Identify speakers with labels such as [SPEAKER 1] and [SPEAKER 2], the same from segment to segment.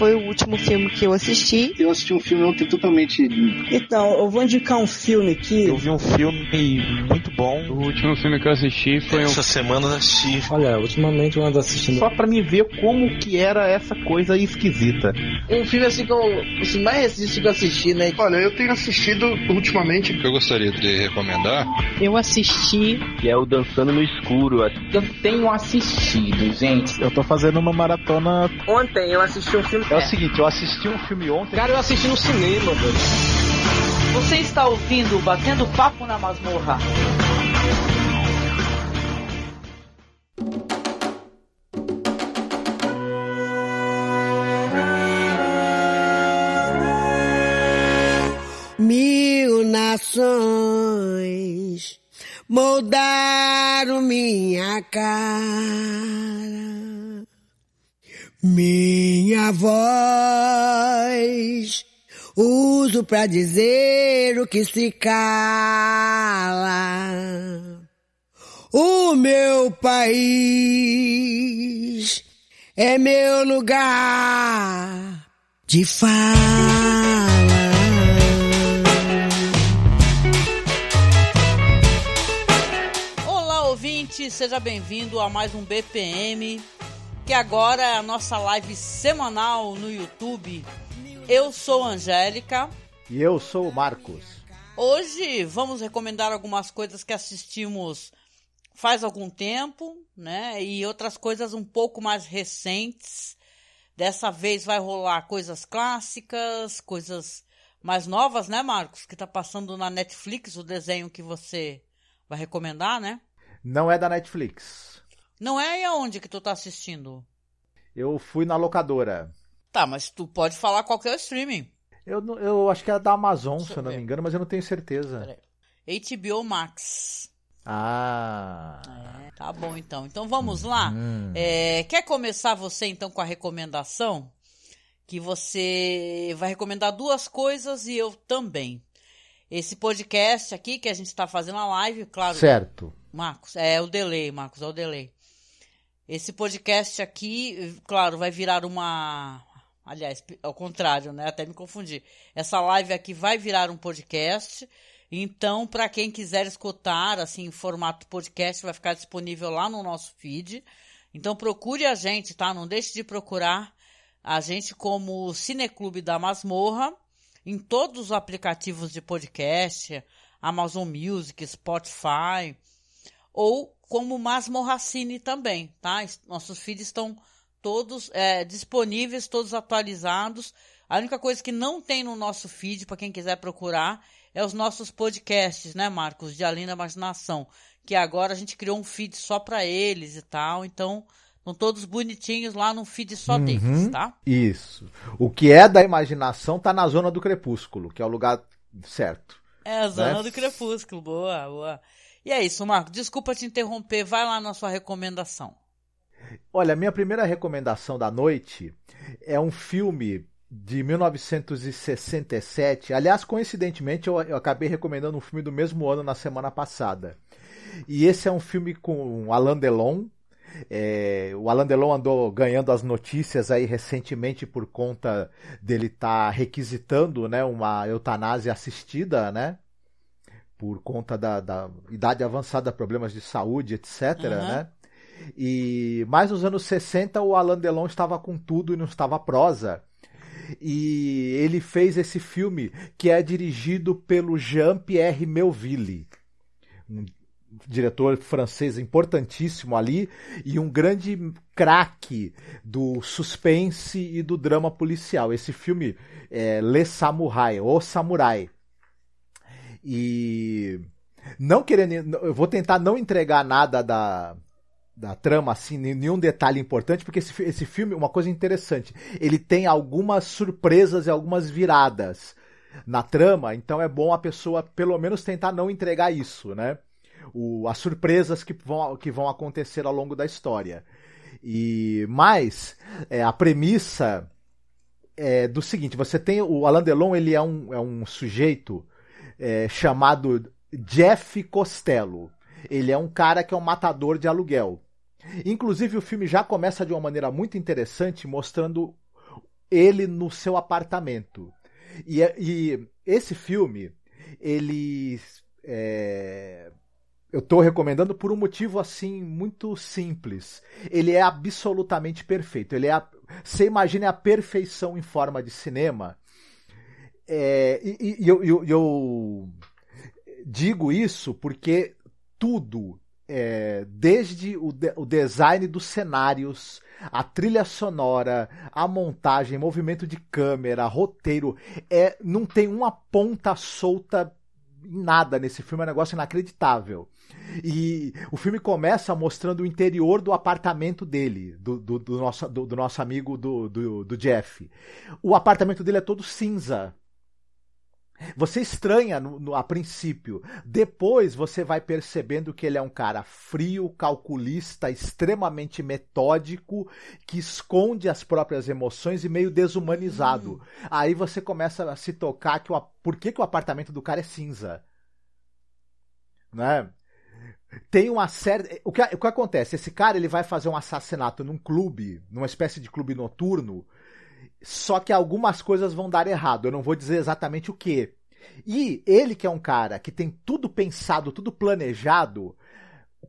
[SPEAKER 1] foi o último filme que eu assisti.
[SPEAKER 2] Eu assisti um filme ontem totalmente.
[SPEAKER 3] Então, eu vou indicar um filme aqui.
[SPEAKER 4] Eu vi um filme muito bom.
[SPEAKER 5] O último filme que eu assisti foi
[SPEAKER 6] Essa um... semana eu assisti.
[SPEAKER 7] Olha, ultimamente eu ando assistindo.
[SPEAKER 8] Só pra me ver como que era essa coisa esquisita.
[SPEAKER 9] Um filme assim que eu. Assim, mais recente que eu assisti, né?
[SPEAKER 10] Olha, eu tenho assistido ultimamente.
[SPEAKER 11] Eu gostaria de recomendar.
[SPEAKER 12] Eu assisti.
[SPEAKER 13] Que é o Dançando no Escuro.
[SPEAKER 14] Eu tenho assistido, gente.
[SPEAKER 8] Eu tô fazendo uma maratona.
[SPEAKER 9] Ontem eu assisti um filme.
[SPEAKER 4] É o seguinte, eu assisti um filme ontem.
[SPEAKER 9] Cara, eu assisti no cinema, velho.
[SPEAKER 15] Você está ouvindo Batendo Papo na Masmorra.
[SPEAKER 16] Mil nações moldaram minha cara minha voz uso pra dizer o que se cala. O meu país é meu lugar de fala.
[SPEAKER 15] Olá, ouvinte, seja bem-vindo a mais um BPM que agora é a nossa live semanal no YouTube. Eu sou Angélica.
[SPEAKER 4] E eu sou o Marcos.
[SPEAKER 15] Hoje vamos recomendar algumas coisas que assistimos faz algum tempo, né? E outras coisas um pouco mais recentes. Dessa vez vai rolar coisas clássicas, coisas mais novas, né, Marcos? Que tá passando na Netflix, o desenho que você vai recomendar, né?
[SPEAKER 4] Não é da Netflix.
[SPEAKER 15] Não é aonde que tu tá assistindo?
[SPEAKER 4] Eu fui na locadora.
[SPEAKER 15] Tá, mas tu pode falar qualquer streaming.
[SPEAKER 4] Eu, eu acho que é da Amazon, Deixa se eu não ver. me engano, mas eu não tenho certeza.
[SPEAKER 15] HBO Max.
[SPEAKER 4] Ah.
[SPEAKER 15] É, tá bom então. Então vamos lá. Hum. É, quer começar você então com a recomendação? Que você vai recomendar duas coisas e eu também. Esse podcast aqui que a gente está fazendo a live, claro.
[SPEAKER 4] Certo.
[SPEAKER 15] Marcos, é o delay, Marcos, é o delay. Esse podcast aqui, claro, vai virar uma. Aliás, ao contrário, né? Até me confundi. Essa live aqui vai virar um podcast. Então, para quem quiser escutar, assim, em formato podcast, vai ficar disponível lá no nosso feed. Então, procure a gente, tá? Não deixe de procurar a gente como Cineclube da Masmorra em todos os aplicativos de podcast, Amazon Music, Spotify, ou como Masmorracine também, tá? Nossos feeds estão todos é, disponíveis, todos atualizados. A única coisa que não tem no nosso feed, para quem quiser procurar, é os nossos podcasts, né, Marcos, de Além da Imaginação, que agora a gente criou um feed só para eles e tal, então estão todos bonitinhos lá no feed só uhum, deles, tá?
[SPEAKER 4] Isso. O que é da imaginação tá na zona do crepúsculo, que é o lugar certo.
[SPEAKER 15] É a zona né? do crepúsculo, boa, boa. E é isso, Marco. Desculpa te interromper. Vai lá na sua recomendação.
[SPEAKER 4] Olha, minha primeira recomendação da noite é um filme de 1967. Aliás, coincidentemente, eu, eu, acabei recomendando um filme do mesmo ano na semana passada. E esse é um filme com Alain Delon. É, o Alain Delon andou ganhando as notícias aí recentemente por conta dele estar tá requisitando né, uma eutanásia assistida, né? Por conta da, da idade avançada, problemas de saúde, etc. Uhum. Né? E mais nos anos 60 o Alain Delon estava com tudo e não estava prosa. E ele fez esse filme que é dirigido pelo Jean-Pierre Melville, um diretor francês importantíssimo ali e um grande craque do suspense e do drama policial. Esse filme é Le Samurai, O Samurai. E não querendo, eu vou tentar não entregar nada da, da trama, assim, nenhum detalhe importante, porque esse, esse filme, uma coisa interessante, ele tem algumas surpresas e algumas viradas na trama, então é bom a pessoa pelo menos tentar não entregar isso, né? O, as surpresas que vão, que vão acontecer ao longo da história. E mais, é, a premissa é do seguinte: você tem o Alain Delon, ele é um, é um sujeito é, chamado Jeff Costello. Ele é um cara que é um matador de aluguel. Inclusive, o filme já começa de uma maneira muito interessante, mostrando ele no seu apartamento. E, e esse filme, ele. É, eu estou recomendando por um motivo assim muito simples. Ele é absolutamente perfeito. Ele é a, você imagine a perfeição em forma de cinema. É, e, e eu, eu, eu, digo isso porque tudo, é, desde o, de, o design dos cenários, a trilha sonora, a montagem, movimento de câmera, roteiro, é, não tem uma ponta solta em nada nesse filme, é um negócio inacreditável. E o filme começa mostrando o interior do apartamento dele, do, do, do nosso, do, do, nosso amigo do, do, Jeff. O apartamento dele é todo cinza. Você estranha no, no, a princípio. Depois você vai percebendo que ele é um cara frio, calculista, extremamente metódico, que esconde as próprias emoções e meio desumanizado. Hum. Aí você começa a se tocar que o, por que, que o apartamento do cara é cinza. Né? Tem uma série. O que, o que acontece? Esse cara ele vai fazer um assassinato num clube, numa espécie de clube noturno só que algumas coisas vão dar errado. Eu não vou dizer exatamente o que. E ele, que é um cara que tem tudo pensado, tudo planejado,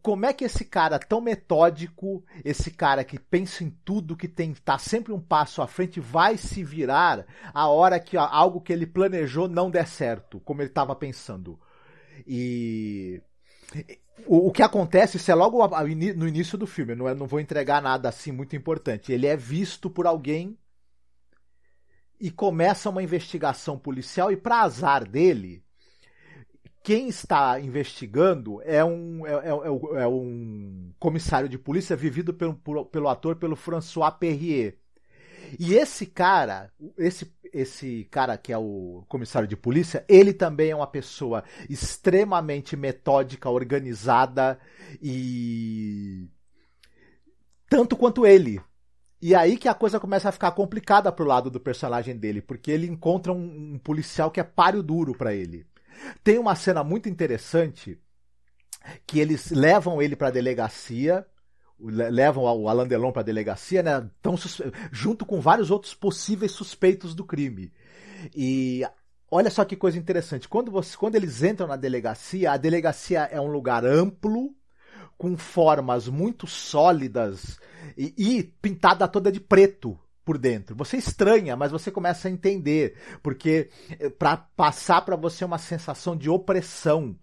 [SPEAKER 4] como é que esse cara tão metódico, esse cara que pensa em tudo, que tem tá sempre um passo à frente, vai se virar a hora que algo que ele planejou não der certo, como ele estava pensando? E o, que acontece, isso é logo no início do filme, não, não vou entregar nada assim muito importante. Ele é visto por alguém e começa uma investigação policial e para azar dele, quem está investigando é um, é, é, é um comissário de polícia vivido pelo, pelo ator pelo François Perrier. E esse cara, esse, esse cara que é o comissário de polícia, ele também é uma pessoa extremamente metódica, organizada e tanto quanto ele. E aí que a coisa começa a ficar complicada pro lado do personagem dele, porque ele encontra um, um policial que é páreo duro para ele. Tem uma cena muito interessante que eles levam ele para a delegacia, levam o Alain Delon para a delegacia, né? Tão, junto com vários outros possíveis suspeitos do crime. E olha só que coisa interessante. Quando, você, quando eles entram na delegacia, a delegacia é um lugar amplo, com formas muito sólidas e, e pintada toda de preto por dentro. Você estranha, mas você começa a entender, porque eh, para passar para você uma sensação de opressão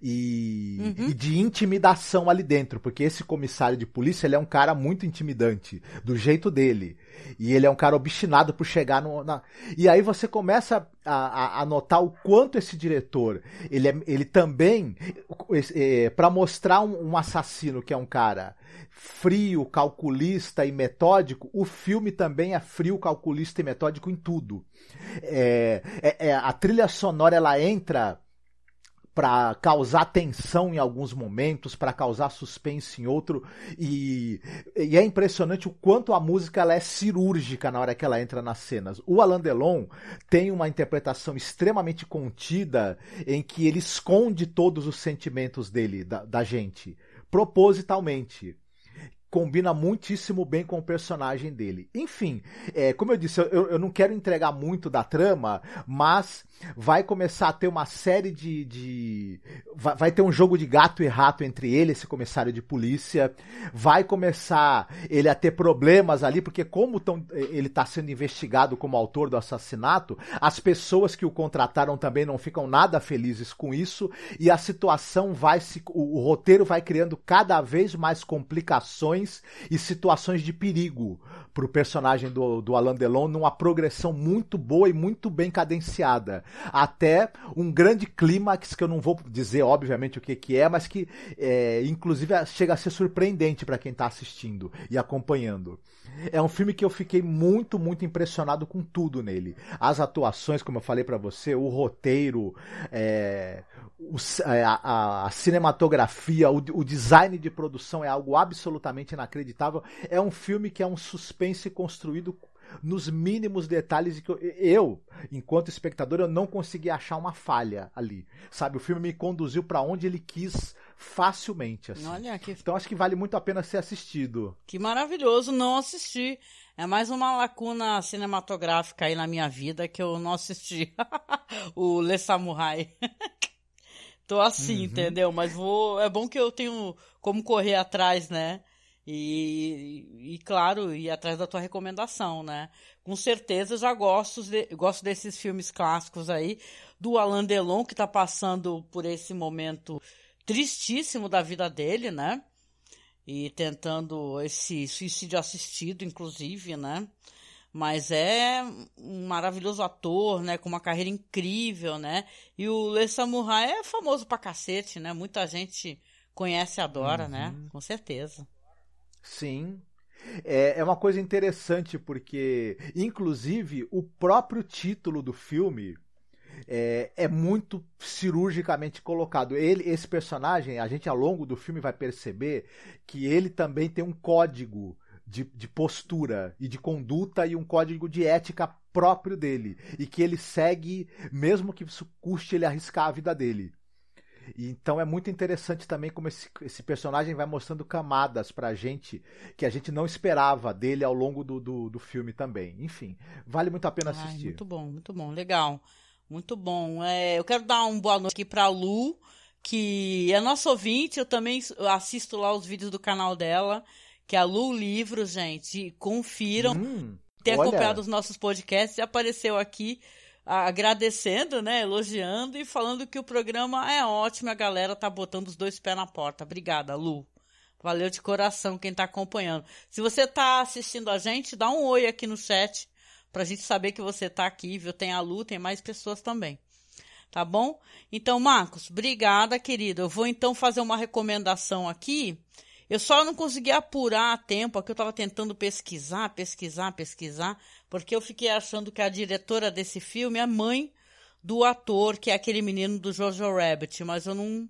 [SPEAKER 4] e, uhum. e, de intimidação ali dentro, porque esse comissário de polícia ele é um cara muito intimidante, do jeito dele. E ele é um cara obstinado por chegar no. Na... E aí você começa a, a, a, notar o quanto esse diretor ele, é, ele também, é, para mostrar um, um assassino que é um cara frio, calculista e metódico, o filme também é frio, calculista e metódico em tudo. É, é, é a trilha sonora ela entra para causar tensão em alguns momentos, para causar suspense em outro, e, e, é impressionante o quanto a música ela é cirúrgica na hora que ela entra nas cenas. O Alain Delon tem uma interpretação extremamente contida em que ele esconde todos os sentimentos dele, da, da gente, propositalmente combina muitíssimo bem com o personagem dele. Enfim, é, como eu disse, eu, eu não quero entregar muito da trama, mas vai começar a ter uma série de. de vai, vai, ter um jogo de gato e rato entre ele, esse comissário de polícia. Vai começar ele a ter problemas ali, porque, como tão, ele está sendo investigado como autor do assassinato, as pessoas que o contrataram também não ficam nada felizes com isso, e a situação vai se. o, o roteiro vai criando cada vez mais complicações situações e situações de perigo para o personagem do, do Alain Delon numa progressão muito boa e muito bem cadenciada. Até um grande clímax, que eu não vou dizer, obviamente, o que, que é, mas que, é, inclusive, chega a ser surpreendente para quem está assistindo e acompanhando. É um filme que eu fiquei muito, muito impressionado com tudo nele. As atuações, como eu falei para você, o roteiro, é, o, é, a, a, cinematografia, o, o, design de produção é algo absolutamente inacreditável. É um filme que é um suspense construído nos mínimos detalhes que eu, eu, enquanto espectador, eu não consegui achar uma falha ali. Sabe, o filme me conduziu para onde ele quis facilmente. Assim.
[SPEAKER 15] Olha que...
[SPEAKER 4] Então acho que vale muito a pena ser assistido.
[SPEAKER 15] Que maravilhoso não assistir. É mais uma lacuna cinematográfica aí na minha vida que eu não assisti. o Le Samurai. Tô assim, uhum. entendeu? Mas vou. É bom que eu tenho como correr atrás, né? E, e, claro, ir atrás da tua recomendação, né? Com certeza já gosto, de, gosto desses filmes clássicos aí, do Alain Delon, que tá passando por esse momento tristíssimo da vida dele, né? E tentando esse suicídio assistido, inclusive, né? Mas é um maravilhoso ator, né? Com uma carreira incrível, né? E o Le Samurai é famoso pra cacete, né? Muita gente conhece e adora, né? uhum. né? Com certeza.
[SPEAKER 4] Sim. É, é uma coisa interessante porque, inclusive, o próprio título do filme é, é, muito cirurgicamente colocado. Ele, esse personagem, a gente ao longo do filme vai perceber que ele também tem um código de, de postura e de conduta e um código de ética próprio dele e que ele segue mesmo que isso custe ele arriscar a vida dele. Então é muito interessante também como esse, esse personagem vai mostrando camadas pra gente que a gente não esperava dele ao longo do, do, do filme também. Enfim, vale muito a pena assistir. Ai,
[SPEAKER 15] muito bom, muito bom, legal. Muito bom. É, eu quero dar um boa noite aqui pra Lu, que é nossa ouvinte, eu também assisto lá os vídeos do canal dela, que é a Lu Livro, gente. Confiram. Hum, olha. acompanhado os nossos podcasts e apareceu aqui agradecendo, né, elogiando e falando que o programa é ótimo, a galera tá botando os dois pés na porta. Obrigada, Lu. Valeu de coração quem tá acompanhando. Se você tá assistindo a gente, dá um oi aqui no chat pra gente saber que você tá aqui, viu? Tem a Lu, tem mais pessoas também. Tá bom? Então, Marcos, obrigada, querido. Eu vou então fazer uma recomendação aqui. Eu só não consegui apurar a tempo, porque eu estava tentando pesquisar, pesquisar, pesquisar, porque eu fiquei achando que a diretora desse filme é mãe do ator, que é aquele menino do Jojo Rabbit, mas eu não,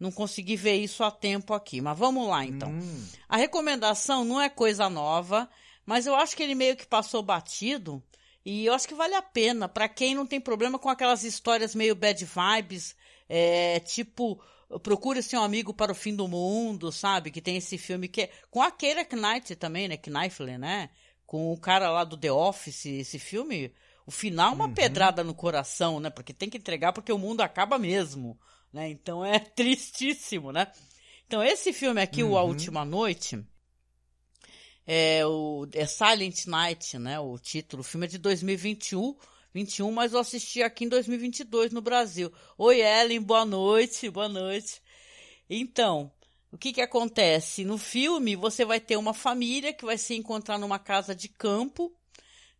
[SPEAKER 15] não consegui ver isso a tempo aqui. Mas vamos lá, então. Hum. A recomendação não é coisa nova, mas eu acho que ele meio que passou batido. E eu acho que vale a pena para quem não tem problema com aquelas histórias meio bad vibes, é, tipo Procure seu amigo para o fim do mundo, sabe? Que tem esse filme que é com a Keira Knight também, né? Knightley, né? com o cara lá do The Office, esse filme, o final é uma uhum. pedrada no coração, né? Porque tem que entregar porque o mundo acaba mesmo, né? Então é tristíssimo, né? Então esse filme aqui, uhum. o A. Última Noite, é o é Silent Night, né? O título, o filme é de 2021, 21, mas eu assisti aqui em 2022 no Brasil. Oi Ellen, boa noite, boa noite. Então, o que que acontece? No filme, você vai ter uma família que vai se encontrar numa casa de campo,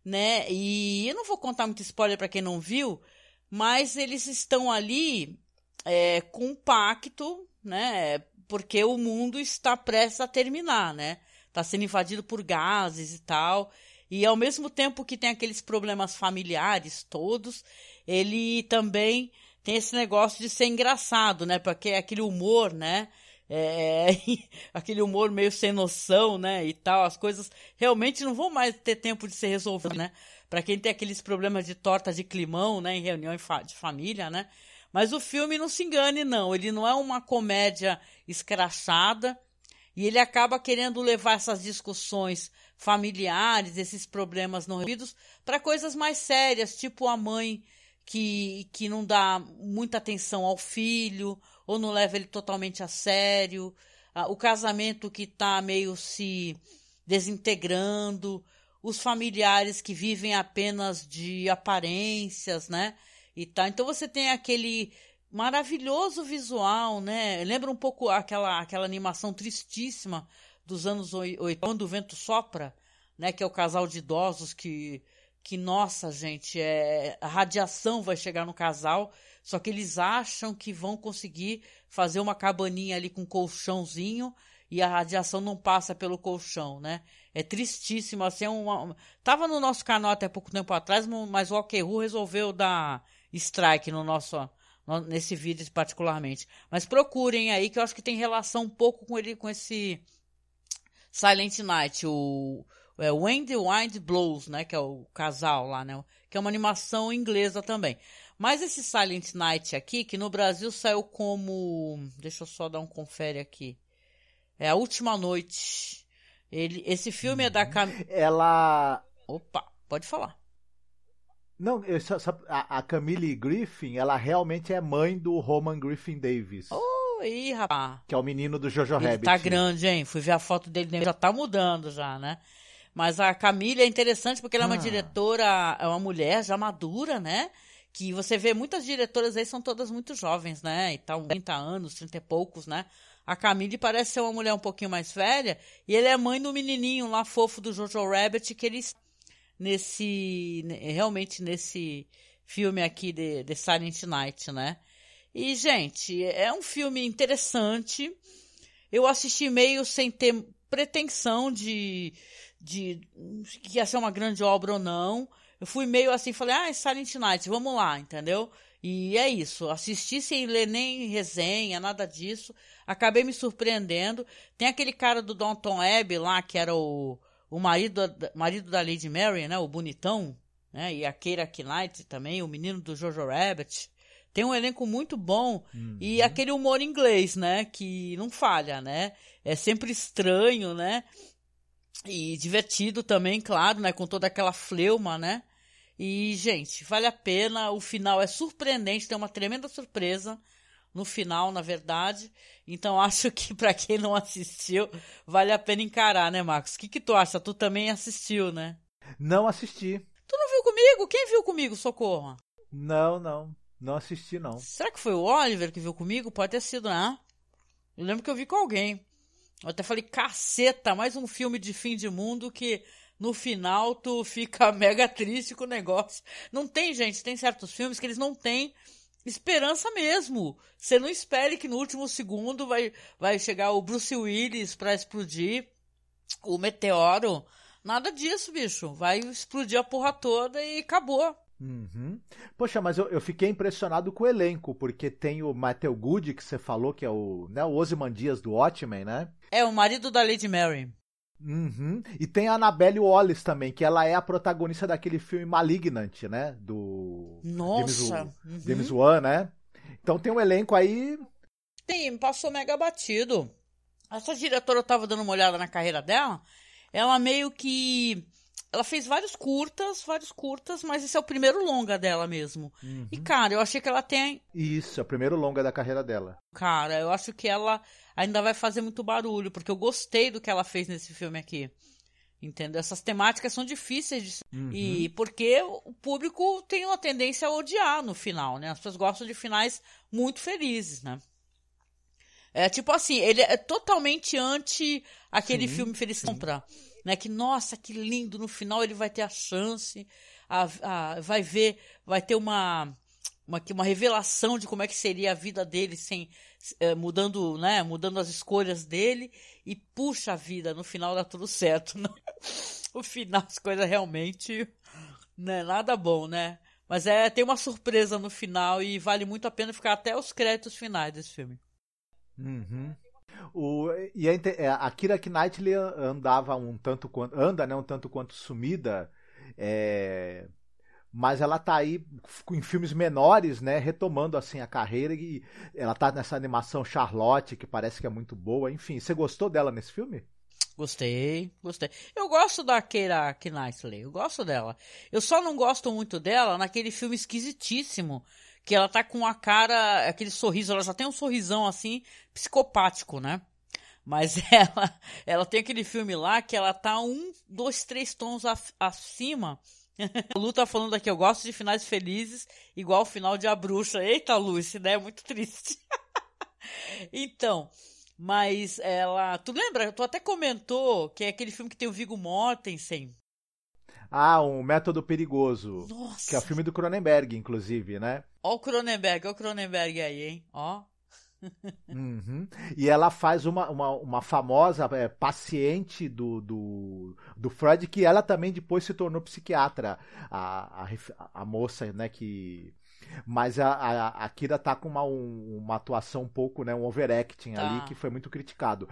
[SPEAKER 15] né? E eu não vou contar muito spoiler para quem não viu, mas eles estão ali é, com um pacto, né? Porque o mundo está prestes a terminar, né? Está sendo invadido por gases e tal. E ao mesmo tempo que tem aqueles problemas familiares todos, ele também tem esse negócio de ser engraçado, né? Porque aquele humor, né? é, aquele humor meio sem noção, né, e tal, as coisas realmente não vão mais ter tempo de ser resolvidas, né? Para quem tem aqueles problemas de torta de climão, né, em reunião de família, né? Mas o filme não se engane não, ele não é uma comédia escrachada e ele acaba querendo levar essas discussões familiares, esses problemas não resolvidos, para coisas mais sérias, tipo a mãe que, que não dá muita atenção ao filho, ou não leva ele totalmente a sério, o casamento que está meio se desintegrando, os familiares que vivem apenas de aparências, né? E tá. Então você tem aquele maravilhoso visual, né? Lembra um pouco aquela, aquela animação tristíssima dos anos 80, quando o vento sopra, né? Que é o casal de idosos que que, nossa, gente, é, a radiação vai chegar no casal, só que eles acham que vão conseguir fazer uma cabaninha ali com um colchãozinho e a radiação não passa pelo colchão, né? É tristíssimo, assim, é uma... Tava no nosso canal até pouco tempo atrás, mas o Alquerru resolveu dar strike no nosso nesse vídeo particularmente. Mas procurem aí que eu acho que tem relação um pouco com ele com esse Silent Night, o é When the Wind Blows, né? Que é o casal lá, né? Que é uma animação inglesa também. Mas esse Silent Night aqui, que no Brasil saiu como. Deixa eu só dar um confere aqui. É A Última Noite. Ele, esse filme é da Cam...
[SPEAKER 4] Ela.
[SPEAKER 15] Opa, pode falar.
[SPEAKER 4] Não, só, a, a Camille Griffin, ela realmente é mãe do Roman Griffin Davis.
[SPEAKER 15] Oi, rapaz.
[SPEAKER 4] Que é o menino do Jojo
[SPEAKER 15] Ele
[SPEAKER 4] Rabbit.
[SPEAKER 15] tá grande, hein? Fui ver a foto dele, já tá mudando já, né? Mas a Camille é interessante porque ela é uma
[SPEAKER 4] Ah.
[SPEAKER 15] diretora, é uma mulher já madura, né? Que você vê muitas diretoras aí são todas muito jovens, né? E tal, 30 anos, 30 e poucos, né? A Camille parece ser uma mulher um pouquinho mais velha e ele é mãe do menininho lá fofo do Jojo Rabbit que ele nesse realmente nesse filme aqui de, de Silent Night, né? E gente, é um filme interessante. Eu assisti meio sem ter pretensão de de que ia ser uma grande obra ou não. Eu fui meio assim, falei, ah, é Silent Night, vamos lá, entendeu? E é isso, assisti sem ler nem resenha, nada disso. Acabei me surpreendendo. Tem aquele cara do Downton Abbey lá, que era o, o marido, da- marido da Lady Mary, né? O bonitão, né? E a Keira Knight também, o menino do Jojo Rabbit. Tem um elenco muito bom e aquele humor inglês, né? Que não falha, né? É sempre estranho, né? E divertido também, claro, né? Com toda aquela fleuma, né? E, gente, vale a pena. O final é surpreendente, tem uma tremenda surpresa no final, na verdade. Então, acho que pra quem não assistiu, vale a pena encarar, né, Marcos? O que, que tu acha? Tu também assistiu, né?
[SPEAKER 4] Não assisti.
[SPEAKER 15] Tu não viu comigo? Quem viu comigo, socorro?
[SPEAKER 4] Não, não. Não assisti, não.
[SPEAKER 15] Será que foi o Oliver que viu comigo? Pode ter sido, né? Eu lembro que eu vi com alguém. Eu até falei, caceta, mais um filme de fim de mundo que no final tu fica mega triste com o negócio. Não tem, gente, tem certos filmes que eles não têm esperança mesmo. Você não espere que no último segundo vai, vai chegar o Bruce Willis pra explodir o meteoro. Nada disso, bicho. Vai explodir a porra toda e acabou.
[SPEAKER 4] Uhum. Poxa, mas eu, eu fiquei impressionado com o elenco, porque tem o Matthew Good, que você falou, que é o, né, o Ozymandias do Watchmen, né?
[SPEAKER 15] É, o marido da Lady Mary.
[SPEAKER 4] Uhum. E tem a Annabelle Wallace também, que ela é a protagonista daquele filme Malignant, né? Do
[SPEAKER 15] Nossa.
[SPEAKER 4] James,
[SPEAKER 15] Uhum.
[SPEAKER 4] James Wan, né? Então tem um elenco aí.
[SPEAKER 15] Sim, passou mega batido. Essa diretora eu tava dando uma olhada na carreira dela. Ela meio que. Ela fez vários curtas, vários curtas, mas esse é o primeiro longa dela mesmo.
[SPEAKER 4] Uhum.
[SPEAKER 15] E, cara, eu achei que ela tem.
[SPEAKER 4] Isso, é o primeiro longa da carreira dela.
[SPEAKER 15] Cara, eu acho que ela ainda vai fazer muito barulho, porque eu gostei do que ela fez nesse filme aqui. Entendeu? Essas temáticas são difíceis de.
[SPEAKER 4] Uhum.
[SPEAKER 15] E porque o público tem uma tendência a odiar no final, né? As pessoas gostam de finais muito felizes, né? É tipo assim, ele é totalmente anti aquele
[SPEAKER 4] Sim,
[SPEAKER 15] filme Feliz Comprar. Né? Que, nossa, que lindo, no final ele vai ter a chance, a, a- vai ver, vai ter uma, uma, uma revelação de como é que seria a vida dele sem eh, mudando, né, mudando as escolhas dele e puxa a vida, no final dá tudo certo. Né? O final as coisas realmente não é nada bom, né? Mas é, tem uma surpresa no final e vale muito a pena ficar até os créditos finais desse filme.
[SPEAKER 4] Uhum. O, e a, inte- é, a Kira Knightley andava um tanto quanto. anda, né? Um tanto quanto sumida. é, mas ela tá aí em filmes menores, né? Retomando assim a carreira. E ela tá nessa animação Charlotte, que parece que é muito boa. Enfim, você gostou dela nesse filme?
[SPEAKER 15] Gostei, gostei. Eu gosto da Keira Knightley, eu gosto dela. Eu só não gosto muito dela naquele filme esquisitíssimo, que ela tá com a cara, aquele sorriso, ela já tem um sorrisão assim, psicopático, né? Mas ela, ela tem aquele filme lá que ela tá um, dois, três tons acima. A Lu tá falando aqui, eu gosto de finais felizes, igual o final de A Bruxa. Eita, Lu, essa ideia é muito triste. então, mas ela. Tu lembra? Tu até comentou que é aquele filme que tem o Viggo Mortensen.
[SPEAKER 4] Ah, um Método Perigoso.
[SPEAKER 15] Nossa.
[SPEAKER 4] Que é o filme do Cronenberg, inclusive, né?
[SPEAKER 15] Ó o Cronenberg, ó o Cronenberg aí, hein? Ó.
[SPEAKER 4] Uhum. E ela faz uma, uma, uma famosa é, paciente do, do, do Freud, que ela também depois se tornou psiquiatra, a, a, a moça, né, que... Mas a, a, a Kira tá com uma, um- uma atuação um pouco, né, um overacting
[SPEAKER 15] Tá.
[SPEAKER 4] ali, que foi muito criticado.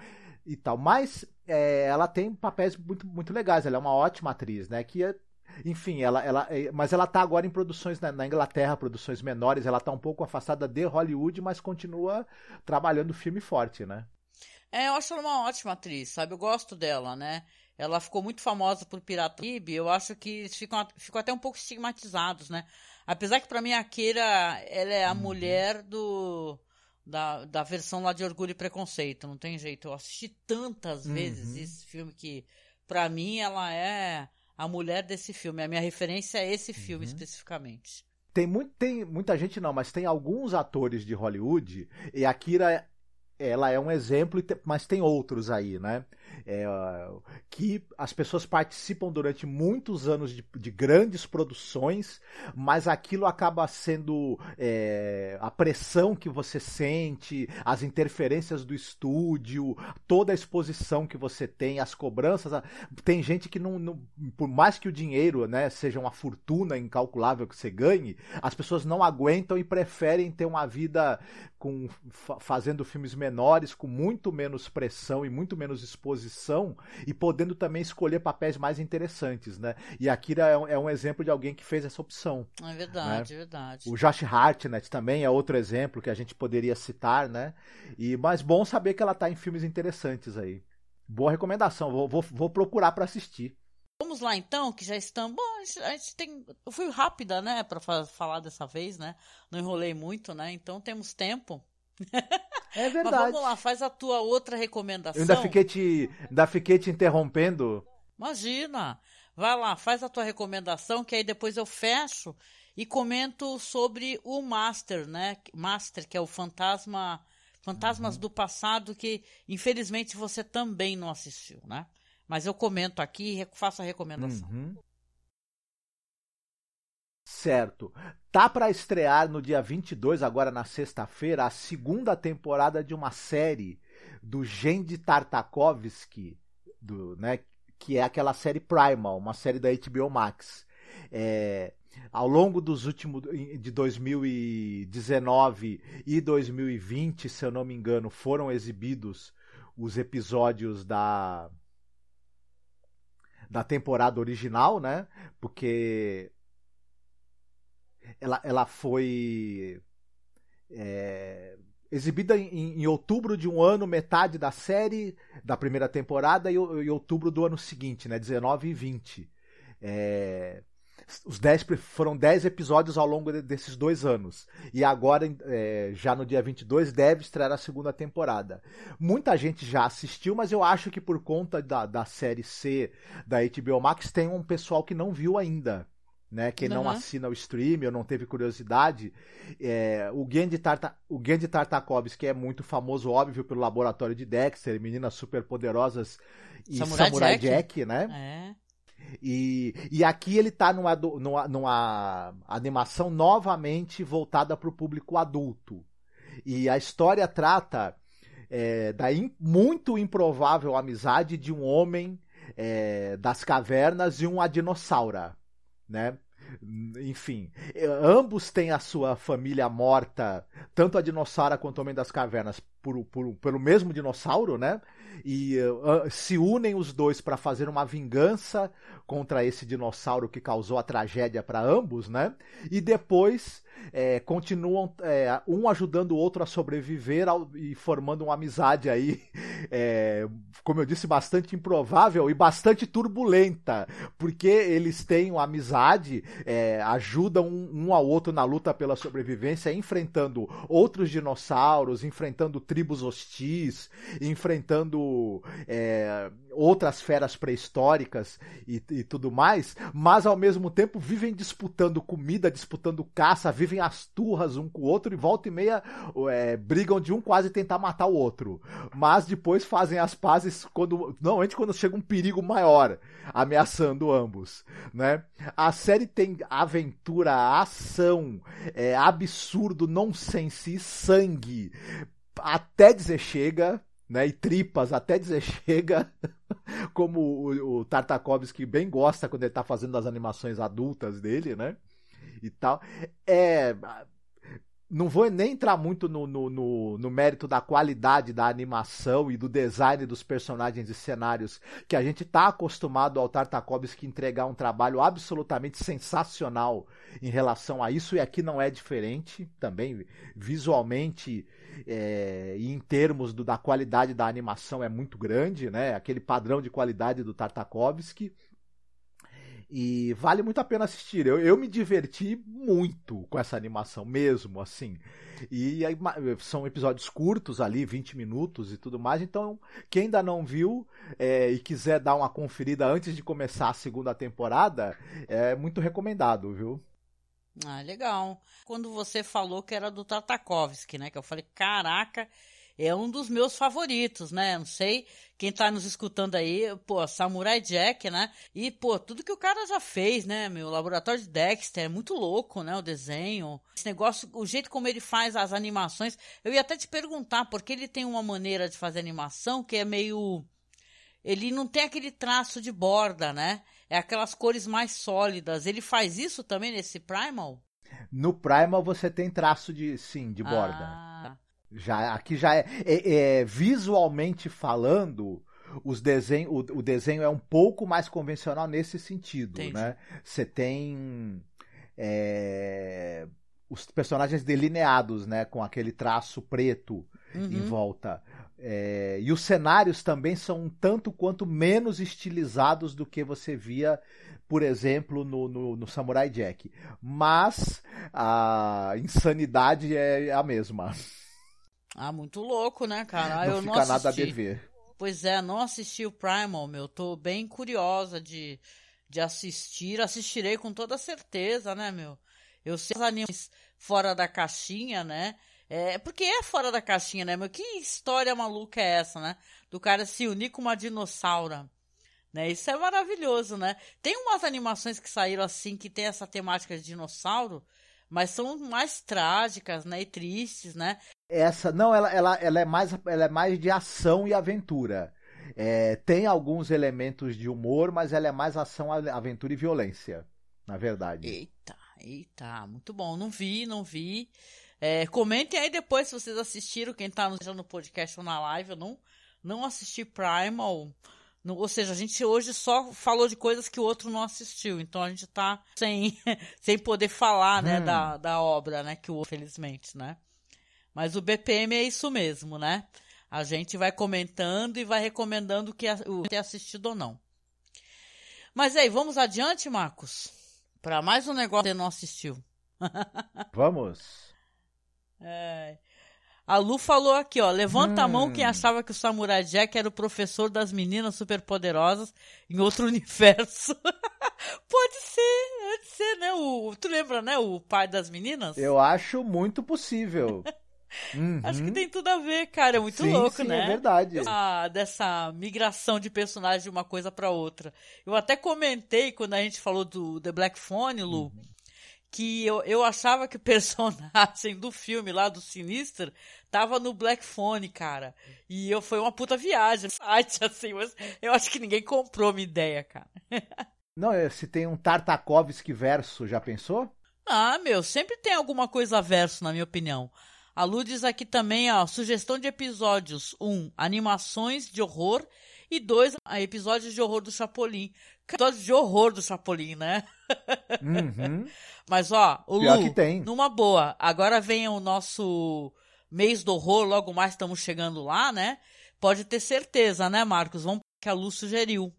[SPEAKER 4] e tal. Mas é, ela tem papéis muito, muito legais, ela é uma ótima atriz, né? Que enfim, ela, ela, é, mas ela tá agora em produções na, na, Inglaterra, produções menores, ela tá um pouco afastada de Hollywood, mas continua trabalhando filme forte, né?
[SPEAKER 15] É, eu acho ela uma ótima atriz, sabe? Eu gosto dela, né? Ela ficou muito famosa por Pirata Caribe, eu acho que eles ficam, ficam até um pouco estigmatizados, né? Apesar que para mim a Keira, ela é a uhum. mulher do da, da versão lá de Orgulho e Preconceito, não tem jeito. Eu assisti tantas uhum. vezes esse filme que para mim ela é a mulher desse filme. A minha referência é esse filme uhum. especificamente.
[SPEAKER 4] Tem, muito, tem muita gente não, mas tem alguns atores de Hollywood e a Kira ela é um exemplo, mas tem outros aí, né? É, que as pessoas participam durante muitos anos de, de grandes produções, mas aquilo acaba sendo é, a pressão que você sente, as interferências do estúdio, toda a exposição que você tem, as cobranças. Tem gente que não, não por mais que o dinheiro né, seja uma fortuna incalculável que você ganhe, as pessoas não aguentam e preferem ter uma vida com fazendo filmes menores, com muito menos pressão e muito menos exposição e podendo também escolher papéis mais interessantes, né? E a Kira é um, é um exemplo de alguém que fez essa opção.
[SPEAKER 15] É verdade, né? é verdade.
[SPEAKER 4] O Josh Hartnett também é outro exemplo que a gente poderia citar, né? E mas bom saber que ela está em filmes interessantes aí. Boa recomendação, vou, vou, vou procurar para assistir.
[SPEAKER 15] Vamos lá então, que já estamos. Bom, a gente tem. Eu fui rápida, né, para falar dessa vez, né? Não enrolei muito, né? Então temos tempo.
[SPEAKER 4] É verdade.
[SPEAKER 15] Mas vamos lá, faz a tua outra recomendação.
[SPEAKER 4] Eu ainda fiquei te, ainda fiquei te interrompendo.
[SPEAKER 15] Imagina. Vai lá, faz a tua recomendação, que aí depois eu fecho e comento sobre o Master, né? Master, que é o fantasma. Fantasmas uhum. do passado, que infelizmente você também não assistiu, né? Mas eu comento aqui e faço a recomendação. Uhum.
[SPEAKER 4] Certo. Tá para estrear no dia 22, agora na sexta-feira, a segunda temporada de uma série do Gendy Tartakovsky, do, né, que é aquela série Primal, uma série da HBO Max. É, ao longo dos últimos de 2019 e 2020, se eu não me engano, foram exibidos os episódios da da temporada original, né? Porque ela, ela foi é, exibida em, em, outubro de um ano, metade da série da primeira temporada, e em outubro do ano seguinte, né? 19 e 20. É, os dez, foram 10 episódios ao longo de, desses dois anos. E agora, é, já no dia 22, deve estrear a segunda temporada. Muita gente já assistiu, mas eu acho que por conta da, da série C da HBO Max, tem um pessoal que não viu ainda. Né, quem uhum. não assina o stream ou não teve curiosidade, é, o Gendy, Tarta, o Gendy Tartakovsky que é muito famoso, óbvio, pelo laboratório de Dexter, Meninas Superpoderosas e Samurai, Samurai Jack. Jack, né?
[SPEAKER 15] É.
[SPEAKER 4] E, e aqui ele está numa, numa, numa animação novamente voltada para o público adulto. E a história trata é, da in, muito improvável amizade de um homem é, das cavernas e uma dinossauro, né? Enfim, ambos têm a sua família morta, tanto a dinossauro quanto o Homem das Cavernas, por, por, pelo mesmo dinossauro, né? E uh, se unem os dois para fazer uma vingança contra esse dinossauro que causou a tragédia para ambos, né? E depois é, continuam é, um ajudando o outro a sobreviver ao, e formando uma amizade aí, é, como eu disse, bastante improvável e bastante turbulenta, porque eles têm uma amizade, é, ajudam um, um, ao outro na luta pela sobrevivência, enfrentando outros dinossauros, enfrentando tribos hostis, enfrentando é, outras feras pré-históricas e, e, tudo mais, mas ao mesmo tempo vivem disputando comida, disputando caça, vivem as turras um com o outro e volta e meia é, brigam de um quase tentar matar o outro. Mas depois fazem as pazes quando, normalmente quando chega um perigo maior ameaçando ambos, né? A série tem aventura, ação, é, absurdo, nonsense sangue até dizer chega, né, e tripas até dizer chega, como o, o Tartakovsky bem gosta quando ele está fazendo as animações adultas dele, né? E tal. É não vou nem entrar muito no, no, no, no, mérito da qualidade da animação e do design dos personagens e cenários, que a gente está acostumado ao Tartakovsky entregar um trabalho absolutamente sensacional em relação a isso, e aqui não é diferente também, visualmente é, e em termos do, da qualidade da animação é muito grande, né? aquele padrão de qualidade do Tartakovsky. E vale muito a pena assistir. Eu, eu me diverti muito com essa animação mesmo, assim. E aí, são episódios curtos ali, 20 minutos e tudo mais. Então, quem ainda não viu é, e quiser dar uma conferida antes de começar a segunda temporada, é muito recomendado, viu?
[SPEAKER 15] Ah, legal. Quando você falou que era do Tartakovsky, né? Que eu falei, caraca, é um dos meus favoritos, né? Não sei quem tá nos escutando aí, pô, Samurai Jack, né? E, pô, tudo que o cara já fez, né, meu? Laboratório de Dexter, é muito louco, né? O desenho. Esse negócio, o jeito como ele faz as animações. Eu ia até te perguntar, porque ele tem uma maneira de fazer animação que é meio. Ele não tem aquele traço de borda, né? É aquelas cores mais sólidas. Ele faz isso também nesse Primal?
[SPEAKER 4] No Primal você tem traço de, sim, de borda. Ah. Já, aqui já é, é, é visualmente falando, os desenho, o, o, desenho é um pouco mais convencional nesse sentido, Entendi. né? Você tem é, os personagens delineados, né, com aquele traço preto uhum. em volta. É, e os cenários também são um tanto quanto menos estilizados do que você via, por exemplo, no, no, no Samurai Jack. Mas a insanidade é a mesma.
[SPEAKER 15] Ah, muito louco, né, cara? Ah,
[SPEAKER 4] não
[SPEAKER 15] eu
[SPEAKER 4] fica
[SPEAKER 15] não
[SPEAKER 4] nada a dever.
[SPEAKER 15] Pois é, não assisti o Primal, meu. Tô bem curiosa de, de assistir. Assistirei com toda certeza, né, meu? Eu sei os animes fora da caixinha, né? É, porque é fora da caixinha, né, meu? Que história maluca é essa, né? Do cara se unir com uma dinossauro. Né? Isso é maravilhoso, né? Tem umas animações que saíram assim que tem essa temática de dinossauro, mas são mais trágicas, né? E tristes, né?
[SPEAKER 4] Essa, não, ela, ela, ela, é, mais, ela é mais de ação e aventura. É, tem alguns elementos de humor, mas ela é mais ação, aventura e violência, na verdade.
[SPEAKER 15] Eita, eita, muito bom. Não vi, não vi. É, comentem aí depois se vocês assistiram, quem tá no, no podcast ou na live, eu não, não assisti Primal. Ou seja, a gente hoje só falou de coisas que o outro não assistiu. Então a gente tá sem, sem poder falar, né, hum. da, da obra, né, que o felizmente, né. Mas o BPM é isso mesmo, né? A gente vai comentando e vai recomendando o que o ter assistido ou não. Mas aí, vamos adiante, Marcos? Para mais um negócio que você não assistiu.
[SPEAKER 4] Vamos.
[SPEAKER 15] É. A Lu falou aqui, ó. Levanta hum. a mão quem hum. achava que o Samurai Jack era o professor das meninas superpoderosas em outro universo. pode ser, pode ser, né? O, tu lembra, né? O pai das meninas?
[SPEAKER 4] Eu acho muito possível.
[SPEAKER 15] Uhum. Acho que tem tudo a ver, cara. É muito sim, louco,
[SPEAKER 4] sim,
[SPEAKER 15] né?
[SPEAKER 4] É verdade.
[SPEAKER 15] Ah, dessa migração de personagem de uma coisa para outra. Eu até comentei quando a gente falou do The Black Phone, Lu. Uhum que eu, eu achava que o personagem do filme lá do Sinister tava no Black Phone, cara. E eu foi uma puta viagem, site assim, mas eu acho que ninguém comprou minha ideia, cara.
[SPEAKER 4] Não, é, se tem um Tartakovsky verso, já pensou?
[SPEAKER 15] Ah, meu, sempre tem alguma coisa verso, na minha opinião. A Lu diz aqui também, ó, sugestão de episódios. Um, animações de horror. E dois, episódios de horror do Chapolin. Episódios de horror do Chapolin, né?
[SPEAKER 4] Uhum.
[SPEAKER 15] Mas, ó, o
[SPEAKER 4] Pior
[SPEAKER 15] Lu, numa boa. Agora vem o nosso mês do horror, logo mais estamos chegando lá, né? Pode ter certeza, né, Marcos? Vamos que a Lu sugeriu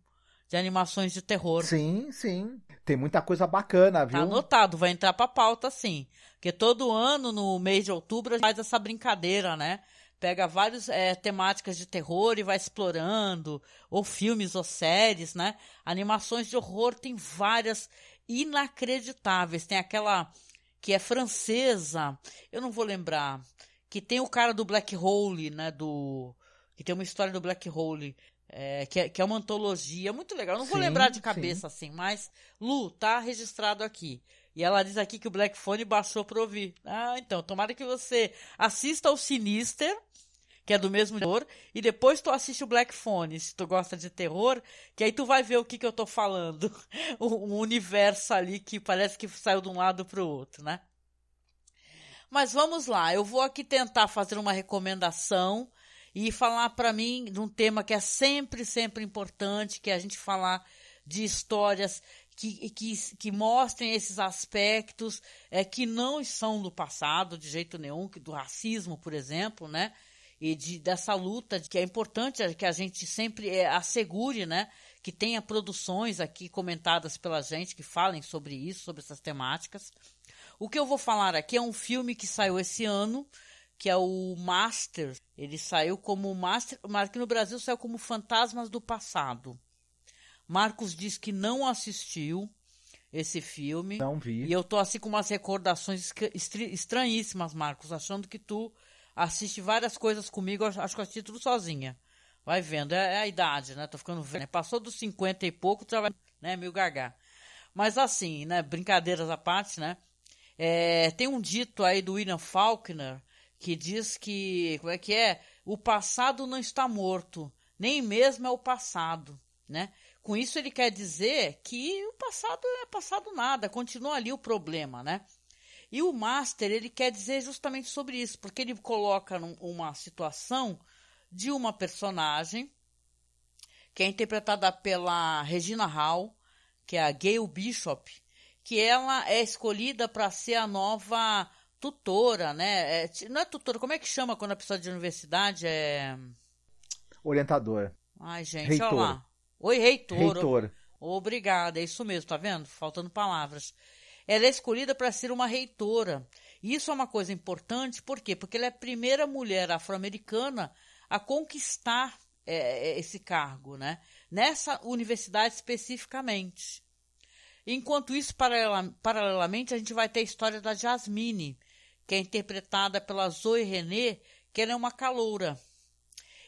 [SPEAKER 15] de animações de terror.
[SPEAKER 4] Sim, sim. Tem muita coisa bacana, viu?
[SPEAKER 15] Tá anotado, vai entrar pra pauta, sim. Porque todo ano, no mês de outubro, a gente faz essa brincadeira, né? Pega várias é, temáticas de terror e vai explorando, ou filmes ou séries, né? Animações de horror tem várias inacreditáveis. Tem aquela que é francesa, eu não vou lembrar, que tem o cara do Black Hole, né? Do que tem uma história do Black Hole. É, que, é, que é uma antologia muito legal. Eu não sim, vou lembrar de cabeça sim. assim, mas Lu, tá registrado aqui. E ela diz aqui que o Black Phone baixou pra ouvir. Ah, então, tomara que você assista ao Sinister que é do mesmo terror, e depois tu assiste o Black Phone, se tu gosta de terror, que aí tu vai ver o que que eu tô falando. um universo ali que parece que saiu de um lado pro outro, né? Mas vamos lá, eu vou aqui tentar fazer uma recomendação e falar para mim de um tema que é sempre, sempre importante, que é a gente falar de histórias que, que, que mostrem esses aspectos é, que não são do passado de jeito nenhum, que do racismo, por exemplo, né? E de, dessa luta que é importante que a gente sempre é, assegure, né? Que tenha produções aqui comentadas pela gente que falem sobre isso, sobre essas temáticas. O que eu vou falar aqui é um filme que saiu esse ano, que é o Master. Ele saiu como Master, mas aqui no Brasil saiu como Fantasmas do Passado. Marcos diz que não assistiu esse filme.
[SPEAKER 4] Não vi.
[SPEAKER 15] E eu tô assim com umas recordações estranhíssimas, Marcos, achando que tu assiste várias coisas comigo, acho que eu assisti tudo sozinha. Vai vendo, é, é a idade, né? Tô ficando velho. Passou dos 50 e pouco, vai, né, meio gagar. Mas assim, né, brincadeiras à parte, né? É, tem um dito aí do William Faulkner que diz que, como é que é? O passado não está morto, nem mesmo é o passado, né? Com isso ele quer dizer que o passado é passado nada, continua ali o problema, né? E o Master, ele quer dizer justamente sobre isso, porque ele coloca uma situação de uma personagem que é interpretada pela Regina Hall, que é a Gail Bishop, que ela é escolhida para ser a nova tutora, né? É, não é tutora, como é que chama quando a pessoa é de universidade é.
[SPEAKER 4] Orientadora.
[SPEAKER 15] Ai, gente, Reitor. olha lá. Oi, reitor.
[SPEAKER 4] Reitor.
[SPEAKER 15] Obrigada, é isso mesmo, tá vendo? Faltando palavras. Ela é escolhida para ser uma reitora. E isso é uma coisa importante, por quê? Porque ela é a primeira mulher afro-americana a conquistar é, esse cargo, né? Nessa universidade especificamente. Enquanto isso, paralelamente, a gente vai ter a história da Jasmine, que é interpretada pela Zoe René, que ela é uma caloura.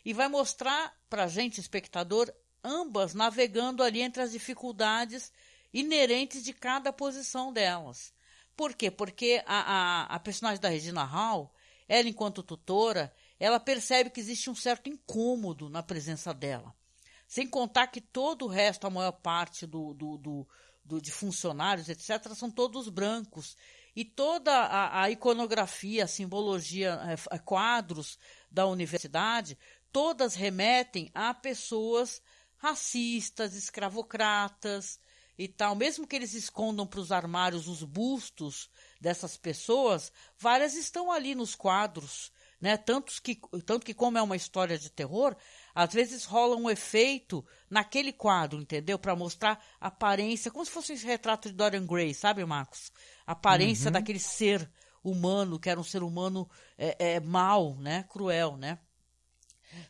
[SPEAKER 15] E vai mostrar para a gente, espectador, ambas navegando ali entre as dificuldades inerentes de cada posição delas. Por quê? Porque a, a, a personagem da Regina Hall, ela enquanto tutora, ela percebe que existe um certo incômodo na presença dela. Sem contar que todo o resto, a maior parte do, do, do do, de funcionários, etc., são todos brancos. E toda a, a iconografia, a simbologia, é, quadros da universidade, todas remetem a pessoas racistas, escravocratas e tal. Mesmo que eles escondam para os armários os bustos dessas pessoas, várias estão ali nos quadros. Né? Tantos que, tanto que, como é uma história de terror, às vezes rola um efeito naquele quadro, entendeu? Para mostrar aparência, como se fosse esse retrato de Dorian Gray, sabe, Marcos? Aparência uhum. daquele ser humano, que era um ser humano é, é, mau, né? Cruel, né?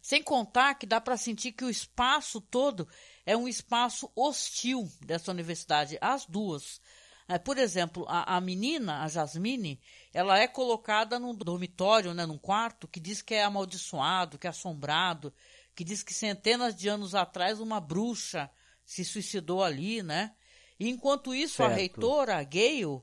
[SPEAKER 15] Sem contar que dá para sentir que o espaço todo é um espaço hostil dessa universidade, as duas. É, por exemplo, a, a, menina, a Jasmine, ela é colocada num dormitório, né, num quarto, que diz que é amaldiçoado, que é assombrado, que diz que centenas de anos atrás uma bruxa se suicidou ali, né? E enquanto isso, certo. a reitora, a Gale,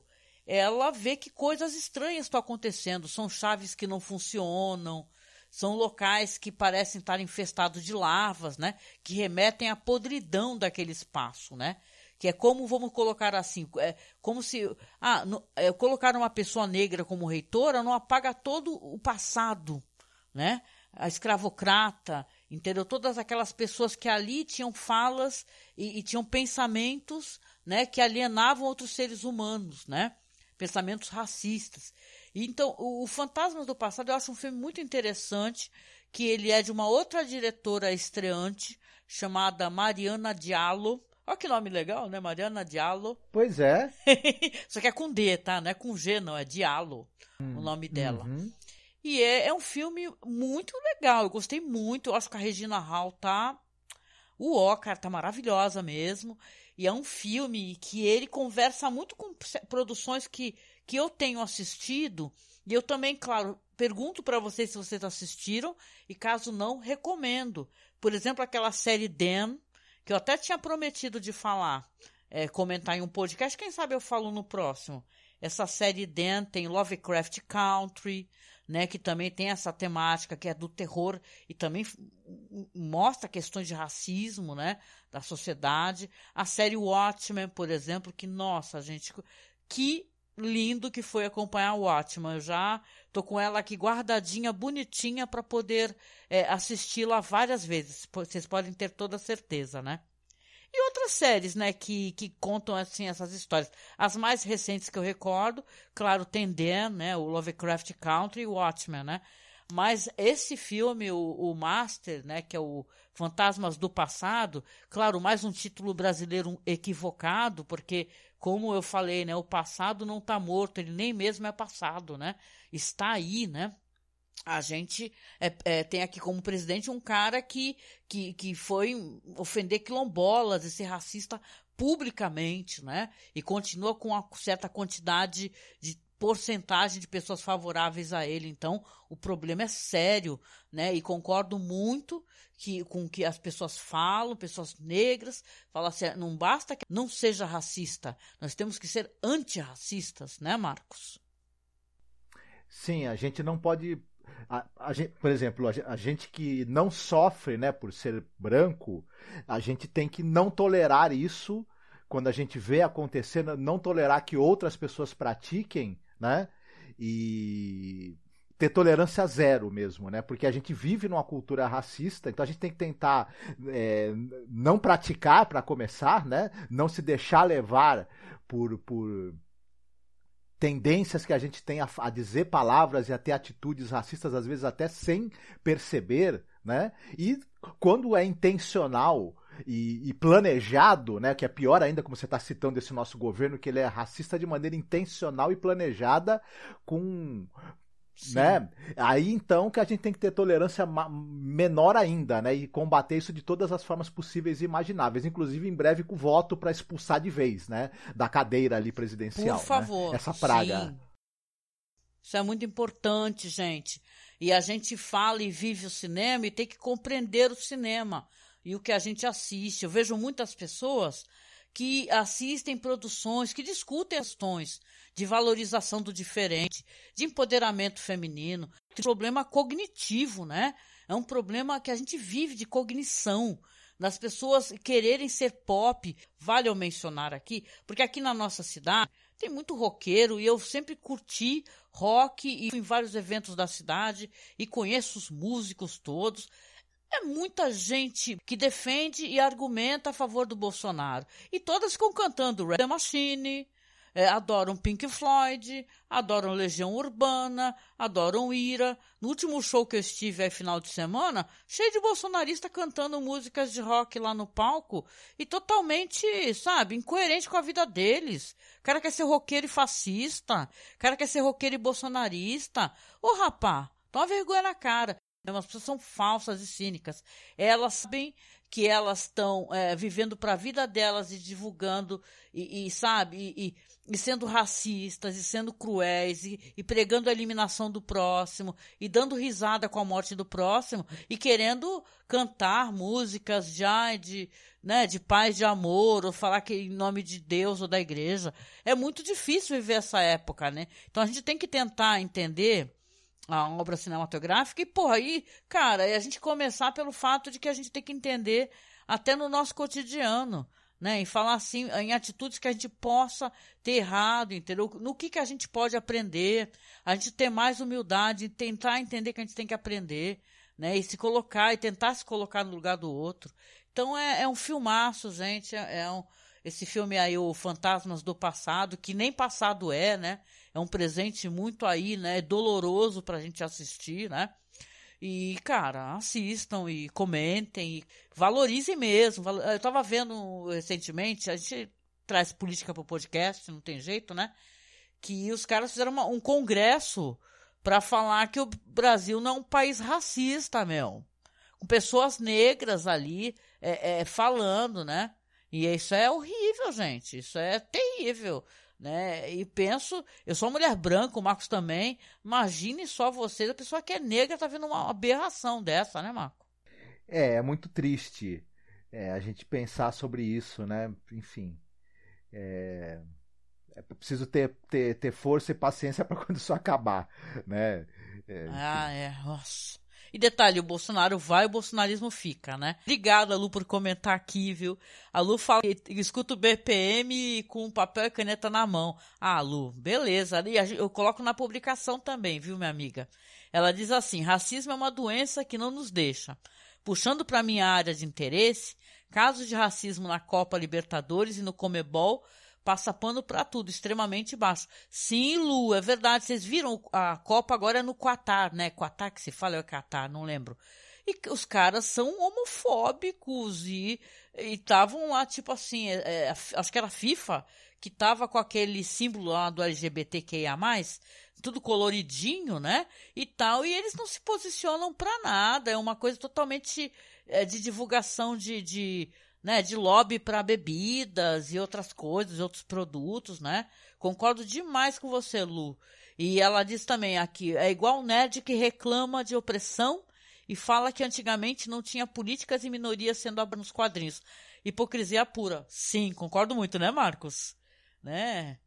[SPEAKER 15] ela vê que coisas estranhas estão acontecendo. São chaves que não funcionam, são locais que parecem estar infestados de larvas, né? Que remetem à podridão daquele espaço, né? Que é como, vamos colocar assim, é como se. Ah, no, é, colocar uma pessoa negra como reitora não apaga todo o passado, né? A escravocrata, entendeu? Todas aquelas pessoas que ali tinham falas e, e tinham pensamentos, né, que alienavam outros seres humanos, né? Pensamentos racistas. Então, o, o Fantasmas do Passado eu acho um filme muito interessante, que ele é de uma outra diretora estreante chamada Mariana Diallo. Olha que nome legal, né? Mariana Diallo.
[SPEAKER 4] Pois é.
[SPEAKER 15] Só que é com D, tá? Não é com G, não. É Diallo hum, o nome dela. Uhum. E é, é um filme muito legal. Eu gostei muito. Eu acho que a Regina Hall tá. O cara, tá maravilhosa mesmo. E é um filme que ele conversa muito com produções que, que eu tenho assistido. E eu também, claro, pergunto para vocês se vocês assistiram. E caso não, recomendo. Por exemplo, aquela série Dan, que eu até tinha prometido de falar, é, comentar em um podcast. Quem sabe eu falo no próximo. Essa série Dan tem Lovecraft Country, né, que também tem essa temática que é do terror e também mostra questões de racismo, né, da sociedade. A série Watchmen, por exemplo, que nossa, gente, que lindo que foi acompanhar o Watchman. Eu já tô com ela aqui guardadinha, bonitinha, para poder é, assisti-la várias vezes. Vocês podem ter toda certeza, né? E outras séries, né, que, que contam, assim, essas histórias. As mais recentes que eu recordo, claro, tem Dan, né, o Lovecraft Country e o Watchmen, né? Mas esse filme, o, o Master, né, que é o Fantasmas do Passado, claro, mais um título brasileiro equivocado, porque, como eu falei, né, o passado não está morto, ele nem mesmo é passado, né? Está aí, né? A gente é, é, tem aqui como presidente um cara que, que, que foi ofender quilombolas e ser racista publicamente, né? E continua com uma certa quantidade de porcentagem de pessoas favoráveis a ele. Então, o problema é sério, né? E concordo muito que, com o que as pessoas falam, pessoas negras, falam assim, não basta que não seja racista, nós temos que ser antirracistas, né, Marcos?
[SPEAKER 4] Sim, a gente não pode a, a gente, por exemplo, a, gente que não sofre né, por ser branco, a gente tem que não tolerar isso quando a gente vê acontecendo, não tolerar que outras pessoas pratiquem, né? E ter tolerância zero mesmo, né? Porque a gente vive numa cultura racista, então a gente tem que tentar é, não praticar para começar, né? Não se deixar levar por, por tendências que a gente tem a, a, dizer palavras e a ter atitudes racistas, às vezes até sem perceber, né? E quando é intencional e, e planejado, né? Que é pior ainda, como você está citando esse nosso governo, que ele é racista de maneira intencional e planejada com Sim. né? Aí então que a gente tem que ter tolerância menor ainda, né? E combater isso de todas as formas possíveis e imagináveis, inclusive em breve com voto para expulsar de vez, né? Da cadeira ali presidencial.
[SPEAKER 15] Por favor.
[SPEAKER 4] Né? Essa praga.
[SPEAKER 15] Sim. Isso é muito importante, gente. E a gente fala e vive o cinema e tem que compreender o cinema e o que a gente assiste. Eu vejo muitas pessoas que assistem produções que discutem questões de valorização do diferente, de empoderamento feminino, de problema cognitivo, né? É um problema que a gente vive de cognição, das pessoas quererem ser pop. Vale eu mencionar aqui, porque aqui na nossa cidade tem muito roqueiro e eu sempre curti rock e em vários eventos da cidade e conheço os músicos todos. É muita gente que defende e argumenta a favor do Bolsonaro. E todas ficam cantando Red Machine, é, adoram Pink Floyd, adoram Legião Urbana, adoram Ira. No último show que eu estive aí final de semana, cheio de bolsonarista cantando músicas de rock lá no palco e totalmente, sabe, incoerente com a vida deles. O cara quer ser roqueiro e fascista, o cara quer ser roqueiro e bolsonarista. Ô rapá, toma vergonha na cara. As pessoas são falsas e cínicas. Elas sabem que elas estão é, vivendo para a vida delas e divulgando e, e sabe e, e, sendo racistas e sendo cruéis e, e, pregando a eliminação do próximo e dando risada com a morte do próximo e querendo cantar músicas já de né de paz de amor ou falar que em nome de Deus ou da igreja. É muito difícil viver essa época né? Então a gente tem que tentar entender a obra cinematográfica. E, porra, aí, cara, é a gente começar pelo fato de que a gente tem que entender até no nosso cotidiano, né? E falar assim, em atitudes que a gente possa ter errado, entendeu? No que, que a gente pode aprender, a gente ter mais humildade, tentar entender que a gente tem que aprender, né? E se colocar, e tentar se colocar no lugar do outro. Então é, é um filmaço, gente, é, é um esse filme aí, o Fantasmas do Passado, que nem passado é, né? É um presente muito aí, né? Doloroso pra gente assistir, né? E, cara, assistam e comentem e valorizem mesmo. Eu tava vendo recentemente, a gente traz política pro podcast, não tem jeito, né? Que os caras fizeram uma, um congresso para falar que o Brasil não é um país racista, meu. Com pessoas negras ali é, é, falando, né? E isso é horrível, gente. Isso é terrível né? E penso, eu sou mulher branca, o Marcos também. Imagine só vocês, a pessoa que é negra tá vendo uma aberração dessa, né, Marco?
[SPEAKER 4] É, é muito triste é, a gente pensar sobre isso, né? Enfim. É, é preciso ter, ter, ter força e paciência para quando isso acabar, né?
[SPEAKER 15] É, ah, é. Nossa. E detalhe, o Bolsonaro vai, o bolsonarismo fica, né? Obrigada, Lu, por comentar aqui, viu? A Lu fala que escuta o BPM com papel e caneta na mão. Ah, Lu, beleza. Eu coloco na publicação também, viu, minha amiga? Ela diz assim: racismo é uma doença que não nos deixa. Puxando para minha área de interesse, casos de racismo na Copa Libertadores e no Comebol passa pano para tudo, extremamente baixo. Sim, Lu, é verdade. Vocês viram a Copa agora é no Qatar, né? Qatar que se fala é Qatar, não lembro. E os caras são homofóbicos e estavam lá, tipo assim, é, é, acho que era a FIFA, que tava com aquele símbolo lá do LGBTQIA+, tudo coloridinho, né? E tal, e eles não se posicionam para nada, é uma coisa totalmente é, de divulgação de, de né, de lobby para bebidas e outras coisas, outros produtos, né? Concordo demais com você, Lu. E ela diz também aqui, é igual o nerd que reclama de opressão e fala que antigamente não tinha políticas e minorias sendo nos quadrinhos. Hipocrisia pura. Sim, concordo muito, né, Marcos? Né?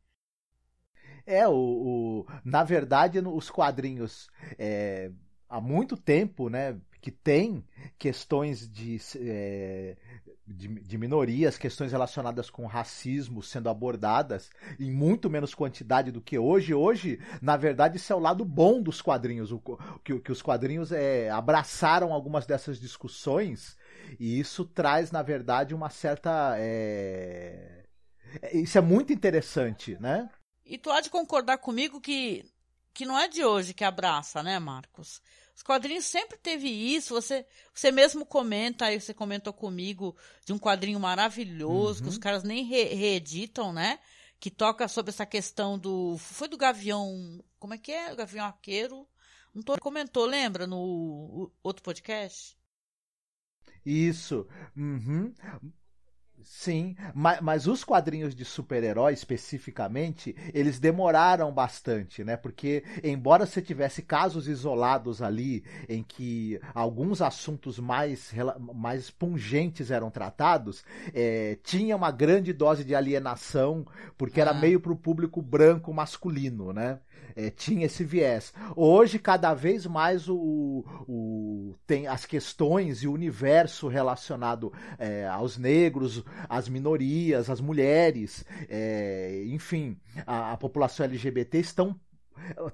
[SPEAKER 4] É, o, o na verdade, os quadrinhos é, há muito tempo, né, que tem questões de, é, de, de, minorias, questões relacionadas com racismo sendo abordadas em muito menos quantidade do que hoje. Hoje, na verdade, isso é o lado bom dos quadrinhos, o, que, que os quadrinhos é, abraçaram algumas dessas discussões e isso traz, na verdade, uma certa. É... Isso é muito interessante, né?
[SPEAKER 15] E tu há de concordar comigo que, que não é de hoje que abraça, né, Marcos? Os quadrinhos sempre teve isso. Você, você mesmo comenta, aí você comentou comigo de um quadrinho maravilhoso uhum. que os caras nem re reeditam, né? Que toca sobre essa questão do. Foi do Gavião. Como é que é? O Gavião Arqueiro. Não tô, comentou, lembra? No outro podcast?
[SPEAKER 4] Isso. Uhum. Sim, mas, mas, os quadrinhos de super-herói especificamente, eles demoraram bastante, né? Porque, embora você tivesse casos isolados ali em que alguns assuntos mais, mais pungentes eram tratados, é, tinha uma grande dose de alienação, porque ah. era meio para o público branco masculino, né? É, tinha esse viés. Hoje, cada vez mais o, o tem as questões e o universo relacionado é, aos negros, às minorias, às mulheres, é, enfim, a, a população LGBT estão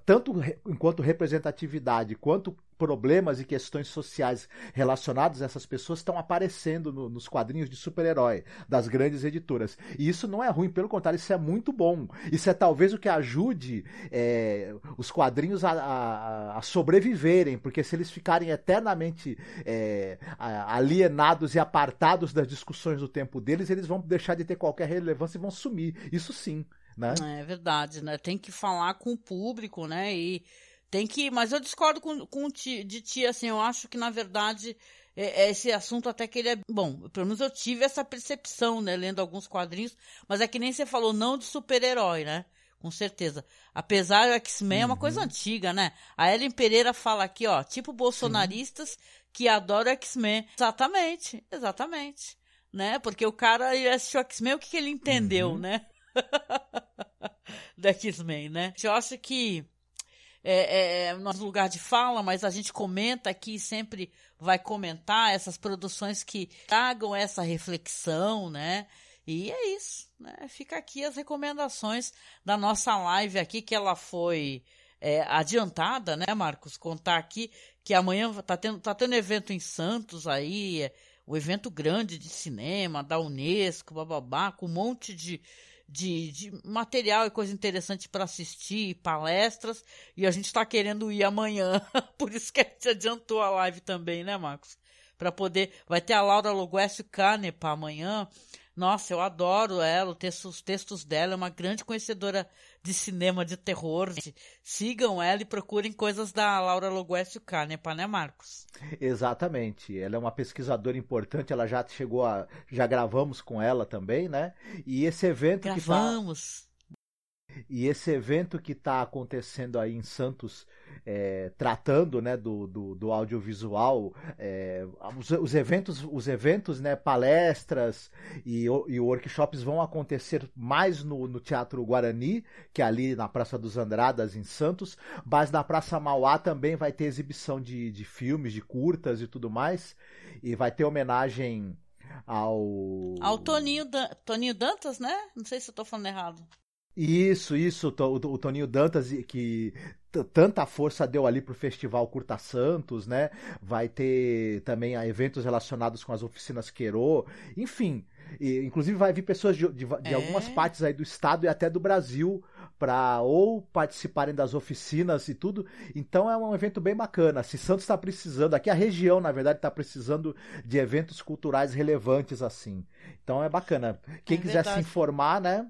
[SPEAKER 4] tanto enquanto representatividade quanto problemas e questões sociais relacionados a essas pessoas estão aparecendo no, nos quadrinhos de super-herói das grandes editoras. E isso não é ruim, pelo contrário, isso é muito bom. Isso é talvez o que ajude é, os quadrinhos a, a, a, sobreviverem, porque se eles ficarem eternamente é, alienados e apartados das discussões do tempo deles, eles vão deixar de ter qualquer relevância e vão sumir. Isso sim. Né?
[SPEAKER 15] É verdade, né? Tem que falar com o público, né? E tem que, mas eu discordo com, com ti, de ti, assim, eu acho que na verdade é, é, esse assunto até que ele é bom. Pelo menos eu tive essa percepção, né, lendo alguns quadrinhos, mas é que nem você falou, não de super-herói, né? Com certeza. Apesar do X-Men uhum. é uma coisa uhum. antiga, né? A Ellen Pereira fala aqui, ó, tipo bolsonaristas Sim. que adoram X-Men. Exatamente, exatamente. Né? Porque o cara assistiu X-Men, o que, que ele entendeu, uhum. né? da X-Men, né? Eu acho que é, é, é, nosso lugar de fala, mas a gente comenta aqui, sempre vai comentar essas produções que tragam essa reflexão, né? E é isso, né? Fica aqui as recomendações da nossa live aqui, que ela foi é, adiantada, né, Marcos? Contar aqui que amanhã tá tendo, tá tendo evento em Santos aí, é, o evento grande de cinema da Unesco, bababá, com um monte de, de, de material e coisa interessante para assistir, palestras, e a gente está querendo ir amanhã, por isso que a gente adiantou a live também, né, Marcos? Para poder. Vai ter a Laura Loguécio Canepa amanhã. Nossa, eu adoro ela, os textos dela, é uma grande conhecedora de cinema de terror. Sigam ela e procurem coisas da Laura Loguécio Canepa, né, Marcos?
[SPEAKER 4] Exatamente. Ela é uma pesquisadora importante, ela já chegou a. Já gravamos com ela também, né? E esse evento
[SPEAKER 15] gravamos.
[SPEAKER 4] E esse evento que está acontecendo aí em Santos, é, tratando né, do, do, do audiovisual, é, os, os, eventos, os eventos né, palestras e, e workshops vão acontecer mais no, no Teatro Guarani, que é ali na Praça dos Andradas, em Santos, mas na Praça Mauá também vai ter exibição de, de filmes, de curtas e tudo mais, e vai ter homenagem ao.
[SPEAKER 15] Ao Toninho, Dan... Toninho Dantas, né? Não sei se eu tô falando errado.
[SPEAKER 4] Isso, isso, o Toninho Dantas, que tanta força deu ali pro Festival Curta Santos, né? Vai ter também eventos relacionados com as oficinas Queiro, enfim. E, inclusive vai vir pessoas de, de, de é. algumas partes aí do estado e até do Brasil para ou participarem das oficinas e tudo. Então é um evento bem bacana. Se Santos está precisando, aqui a região, na verdade, está precisando de eventos culturais relevantes assim. Então é bacana. Quem é quiser se informar, né?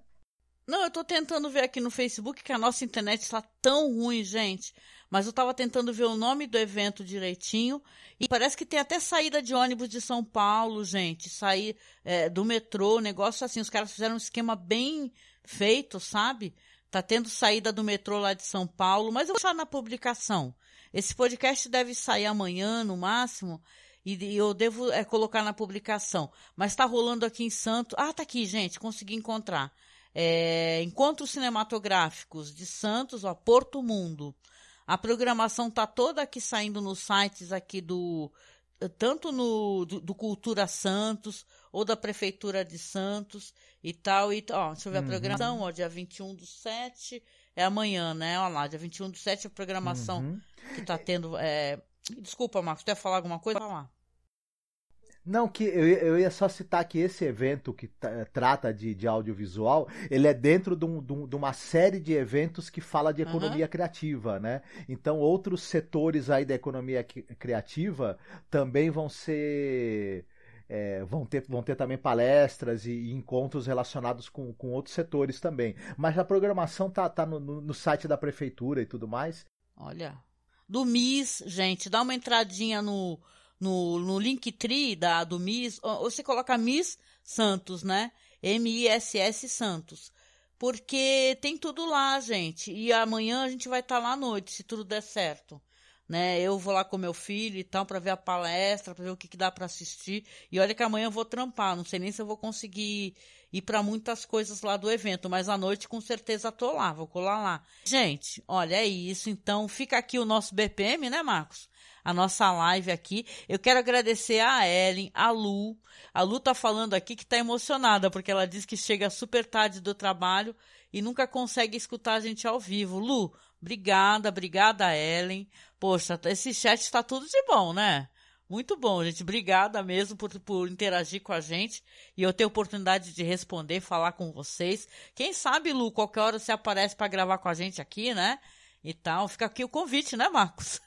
[SPEAKER 15] Não, eu tô tentando ver aqui no Facebook que a nossa internet está tão ruim, gente. Mas eu tava tentando ver o nome do evento direitinho. E parece que tem até saída de ônibus de São Paulo, gente. Sair é, do metrô, negócio assim. Os caras fizeram um esquema bem feito, sabe? Tá tendo saída do metrô lá de São Paulo. Mas eu vou deixar na publicação. Esse podcast deve sair amanhã, no máximo. E eu devo é, colocar na publicação. Mas tá rolando aqui em Santo. Ah, tá aqui, gente. Consegui encontrar é, Encontros Cinematográficos de Santos, ó, Porto Mundo. A programação tá toda aqui saindo nos sites aqui do tanto no do, do, Cultura Santos ou da Prefeitura de Santos e tal e ó, deixa eu ver uhum. a programação, ó, dia 21 do 7 é amanhã, né? Olha lá, dia 21 do 7 a programação uhum. que tá tendo é... Desculpa, Marcos, tu ia falar alguma coisa? Vai lá.
[SPEAKER 4] Não, que eu, eu ia só citar que esse evento que trata de, de audiovisual, ele é dentro de, um, de, uma série de eventos que fala de economia uhum. criativa, né? Então, outros setores aí da economia criativa também vão ser... É, vão, ter, vão ter também palestras e, e, encontros relacionados com, com outros setores também. Mas a programação tá, tá no, no, no site da prefeitura e tudo mais.
[SPEAKER 15] Olha. Do MIS, gente, dá uma entradinha no no, no Linktree da, do Miss, ou você coloca Miss Santos, né? M-I-S-S Santos. Porque tem tudo lá, gente. E amanhã a gente vai estar tá lá à noite, se tudo der certo. Né? Eu vou lá com meu filho e tal para ver a palestra, para ver o que, que dá para assistir. E olha que amanhã eu vou trampar, não sei nem se eu vou conseguir ir para muitas coisas lá do evento, mas à noite com certeza tô lá, vou colar lá. Gente, olha, é isso. Então fica aqui o nosso BPM, né, Marcos? A nossa live aqui. Eu quero agradecer a Ellen, a Lu. A Lu tá falando aqui que tá emocionada, porque ela diz que chega super tarde do trabalho e nunca consegue escutar a gente ao vivo. Lu, obrigada, obrigada, Ellen. Poxa, esse chat está tudo de bom, né? Muito bom, gente. Obrigada mesmo por, por interagir com a gente e eu ter oportunidade de responder, falar com vocês. Quem sabe, Lu, qualquer hora você aparece para gravar com a gente aqui, né? E tal. Fica aqui o convite, né, Marcos?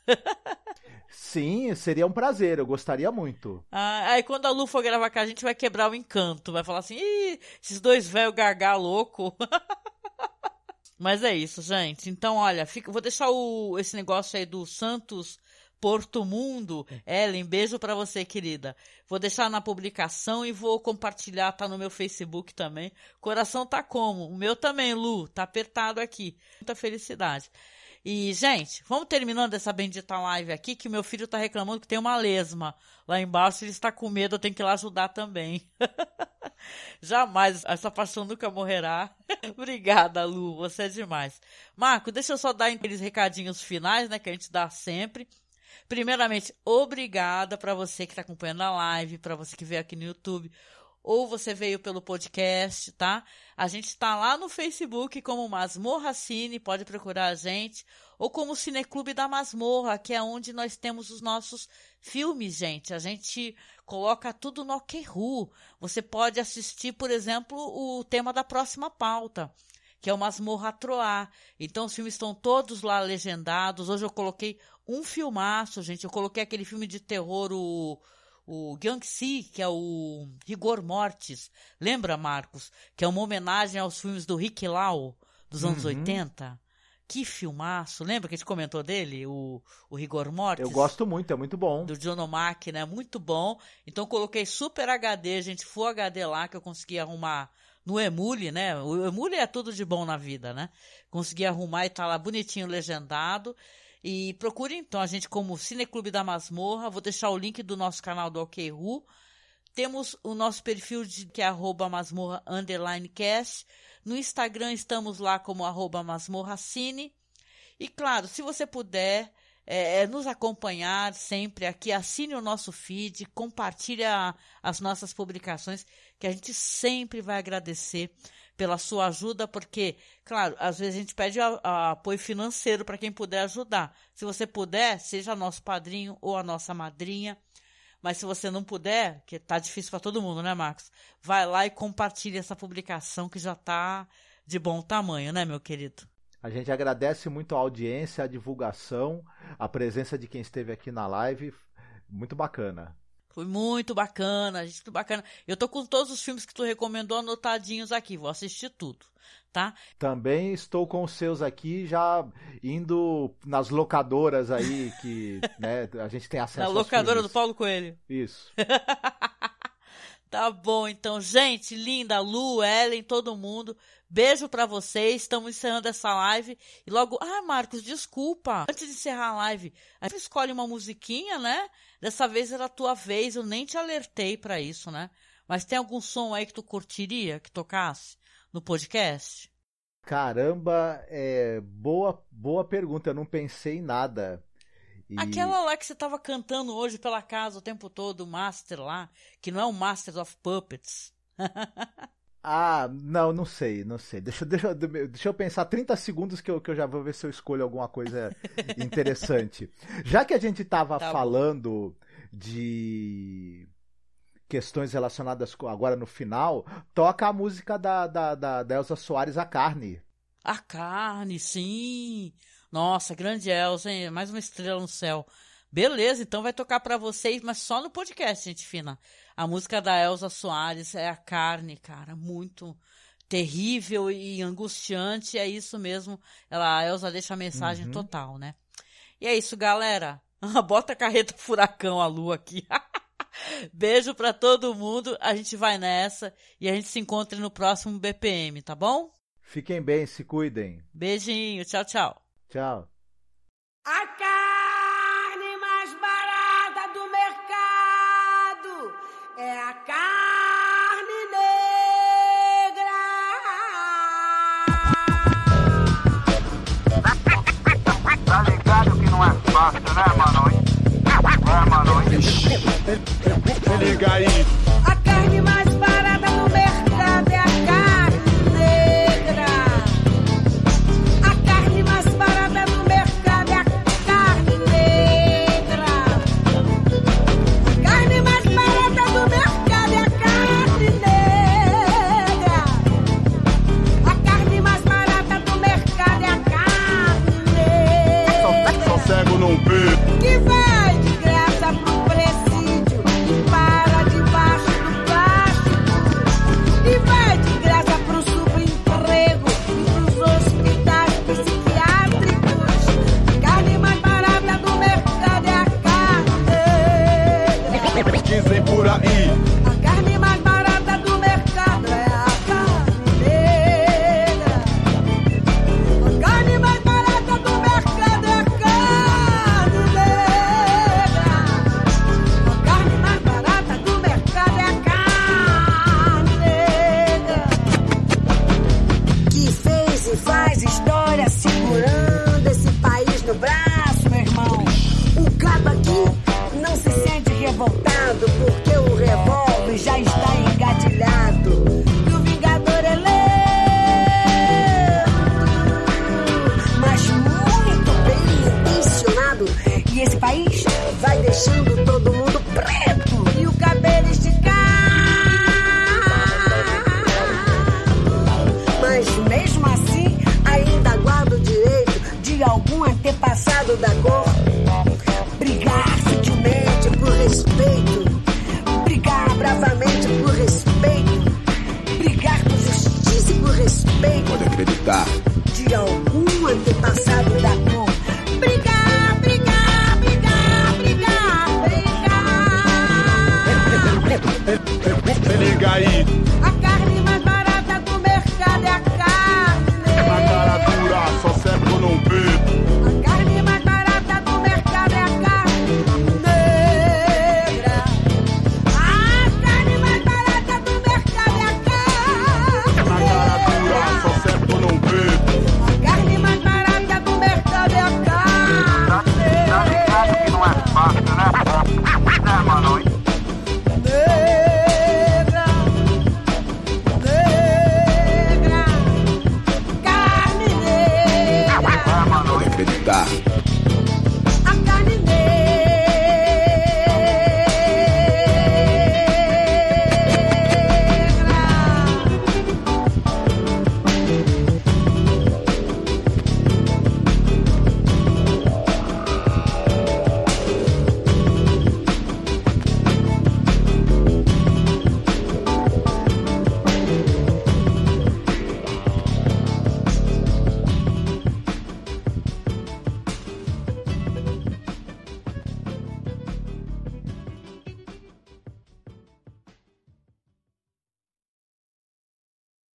[SPEAKER 4] Sim, seria um prazer, eu gostaria muito.
[SPEAKER 15] Ah, aí quando a Lu for gravar com a gente, vai quebrar o encanto. Vai falar assim, Ih, esses dois velhos gargar louco. Mas é isso, gente. Então, olha, fica, vou deixar o, esse negócio aí do Santos Porto Mundo. Ellen, beijo para você, querida. Vou deixar na publicação e vou compartilhar, tá no meu Facebook também. Coração tá como? O meu também, Lu, tá apertado aqui. Muita felicidade. E, gente, vamos terminando essa bendita live aqui, que meu filho tá reclamando que tem uma lesma. Lá embaixo ele está com medo, eu tenho que ir lá ajudar também. Jamais, essa paixão nunca morrerá. Obrigada, Lu, você é demais. Marco, deixa eu só dar aqueles recadinhos finais, né, que a gente dá sempre. Primeiramente, obrigada para você que está acompanhando a live, para você que veio aqui no YouTube ou você veio pelo podcast, tá? A gente está lá no Facebook como Masmorra Cine, pode procurar a gente, ou como Cineclube da Masmorra, que é onde nós temos os nossos filmes, gente. A gente coloca tudo no Okru. Você pode assistir, por exemplo, o tema da próxima pauta, que é o Masmorra Troar. Então os filmes estão todos lá legendados. Hoje eu coloquei um filmaço, gente. Eu coloquei aquele filme de terror, o o Guangxi, que é o Rigor Mortis. Lembra, Marcos? Que é uma homenagem aos filmes do Rick Lau, dos anos uhum. 80. Que filmaço. Lembra que a gente comentou dele? O, o Rigor Mortis?
[SPEAKER 4] Eu gosto muito, é muito bom.
[SPEAKER 15] Do John O'Mac, né? Muito bom. Então coloquei Super HD, gente, Full HD lá, que eu consegui arrumar no Emule, né? O Emule é tudo de bom na vida, né? Consegui arrumar e tá lá bonitinho legendado. E procure então a gente como Cineclube da Masmorra. Vou deixar o link do nosso canal do OKRU. Temos o nosso perfil de, que é arroba. No Instagram estamos lá como arroba masmorra cine. E claro, se você puder é, é, nos acompanhar sempre aqui, assine o nosso feed, compartilhe as nossas publicações, que a gente sempre vai agradecer pela sua ajuda, porque, claro, às vezes a gente pede a, a apoio financeiro para quem puder ajudar. Se você puder, seja nosso padrinho ou a nossa madrinha. Mas se você não puder, que tá difícil para todo mundo, né, Marcos? Vai lá e compartilhe essa publicação que já tá de bom tamanho, né, meu querido?
[SPEAKER 4] A gente agradece muito a audiência, a divulgação, a presença de quem esteve aqui na live. Muito bacana.
[SPEAKER 15] Foi muito bacana, gente, muito bacana. Eu tô com todos os filmes que tu recomendou anotadinhos aqui, vou assistir tudo, tá?
[SPEAKER 4] Também estou com os seus aqui, já indo nas locadoras aí que, né, a gente tem acesso
[SPEAKER 15] Na locadora do Paulo Coelho.
[SPEAKER 4] Isso.
[SPEAKER 15] Tá bom, então, gente, linda, Lu, Ellen, todo mundo. Beijo para vocês. Estamos encerrando essa live. E logo, ah, Marcos, desculpa. Antes de encerrar a live, a gente escolhe uma musiquinha, né? Dessa vez era a tua vez, eu nem te alertei para isso, né? Mas tem algum som aí que tu curtiria que tocasse no podcast?
[SPEAKER 4] Caramba, é boa, boa pergunta. Eu não pensei em nada.
[SPEAKER 15] E... Aquela lá que você tava cantando hoje pela casa o tempo todo, o Master lá, que não é o Master of Puppets.
[SPEAKER 4] ah, não, não sei, não sei. Deixa, deixa, deixa eu pensar 30 segundos que eu, que eu já vou ver se eu escolho alguma coisa interessante. Já que a gente tava tá falando de questões relacionadas com agora no final, toca a música da, da, da, da Elza Soares, A Carne.
[SPEAKER 15] A Carne, sim! Nossa, grande Elza, hein? Mais uma estrela no céu. Beleza, então vai tocar para vocês, mas só no podcast, gente fina. A música da Elza Soares é a carne, cara, muito terrível e angustiante, é isso mesmo. Ela, a Elza deixa a mensagem uhum. total, né? E é isso, galera. Bota a carreta furacão a lua aqui. Beijo para todo mundo. A gente vai nessa e a gente se encontra no próximo BPM, tá bom?
[SPEAKER 4] Fiquem bem, se cuidem.
[SPEAKER 15] Beijinho, tchau, tchau.
[SPEAKER 4] Tchau.
[SPEAKER 16] A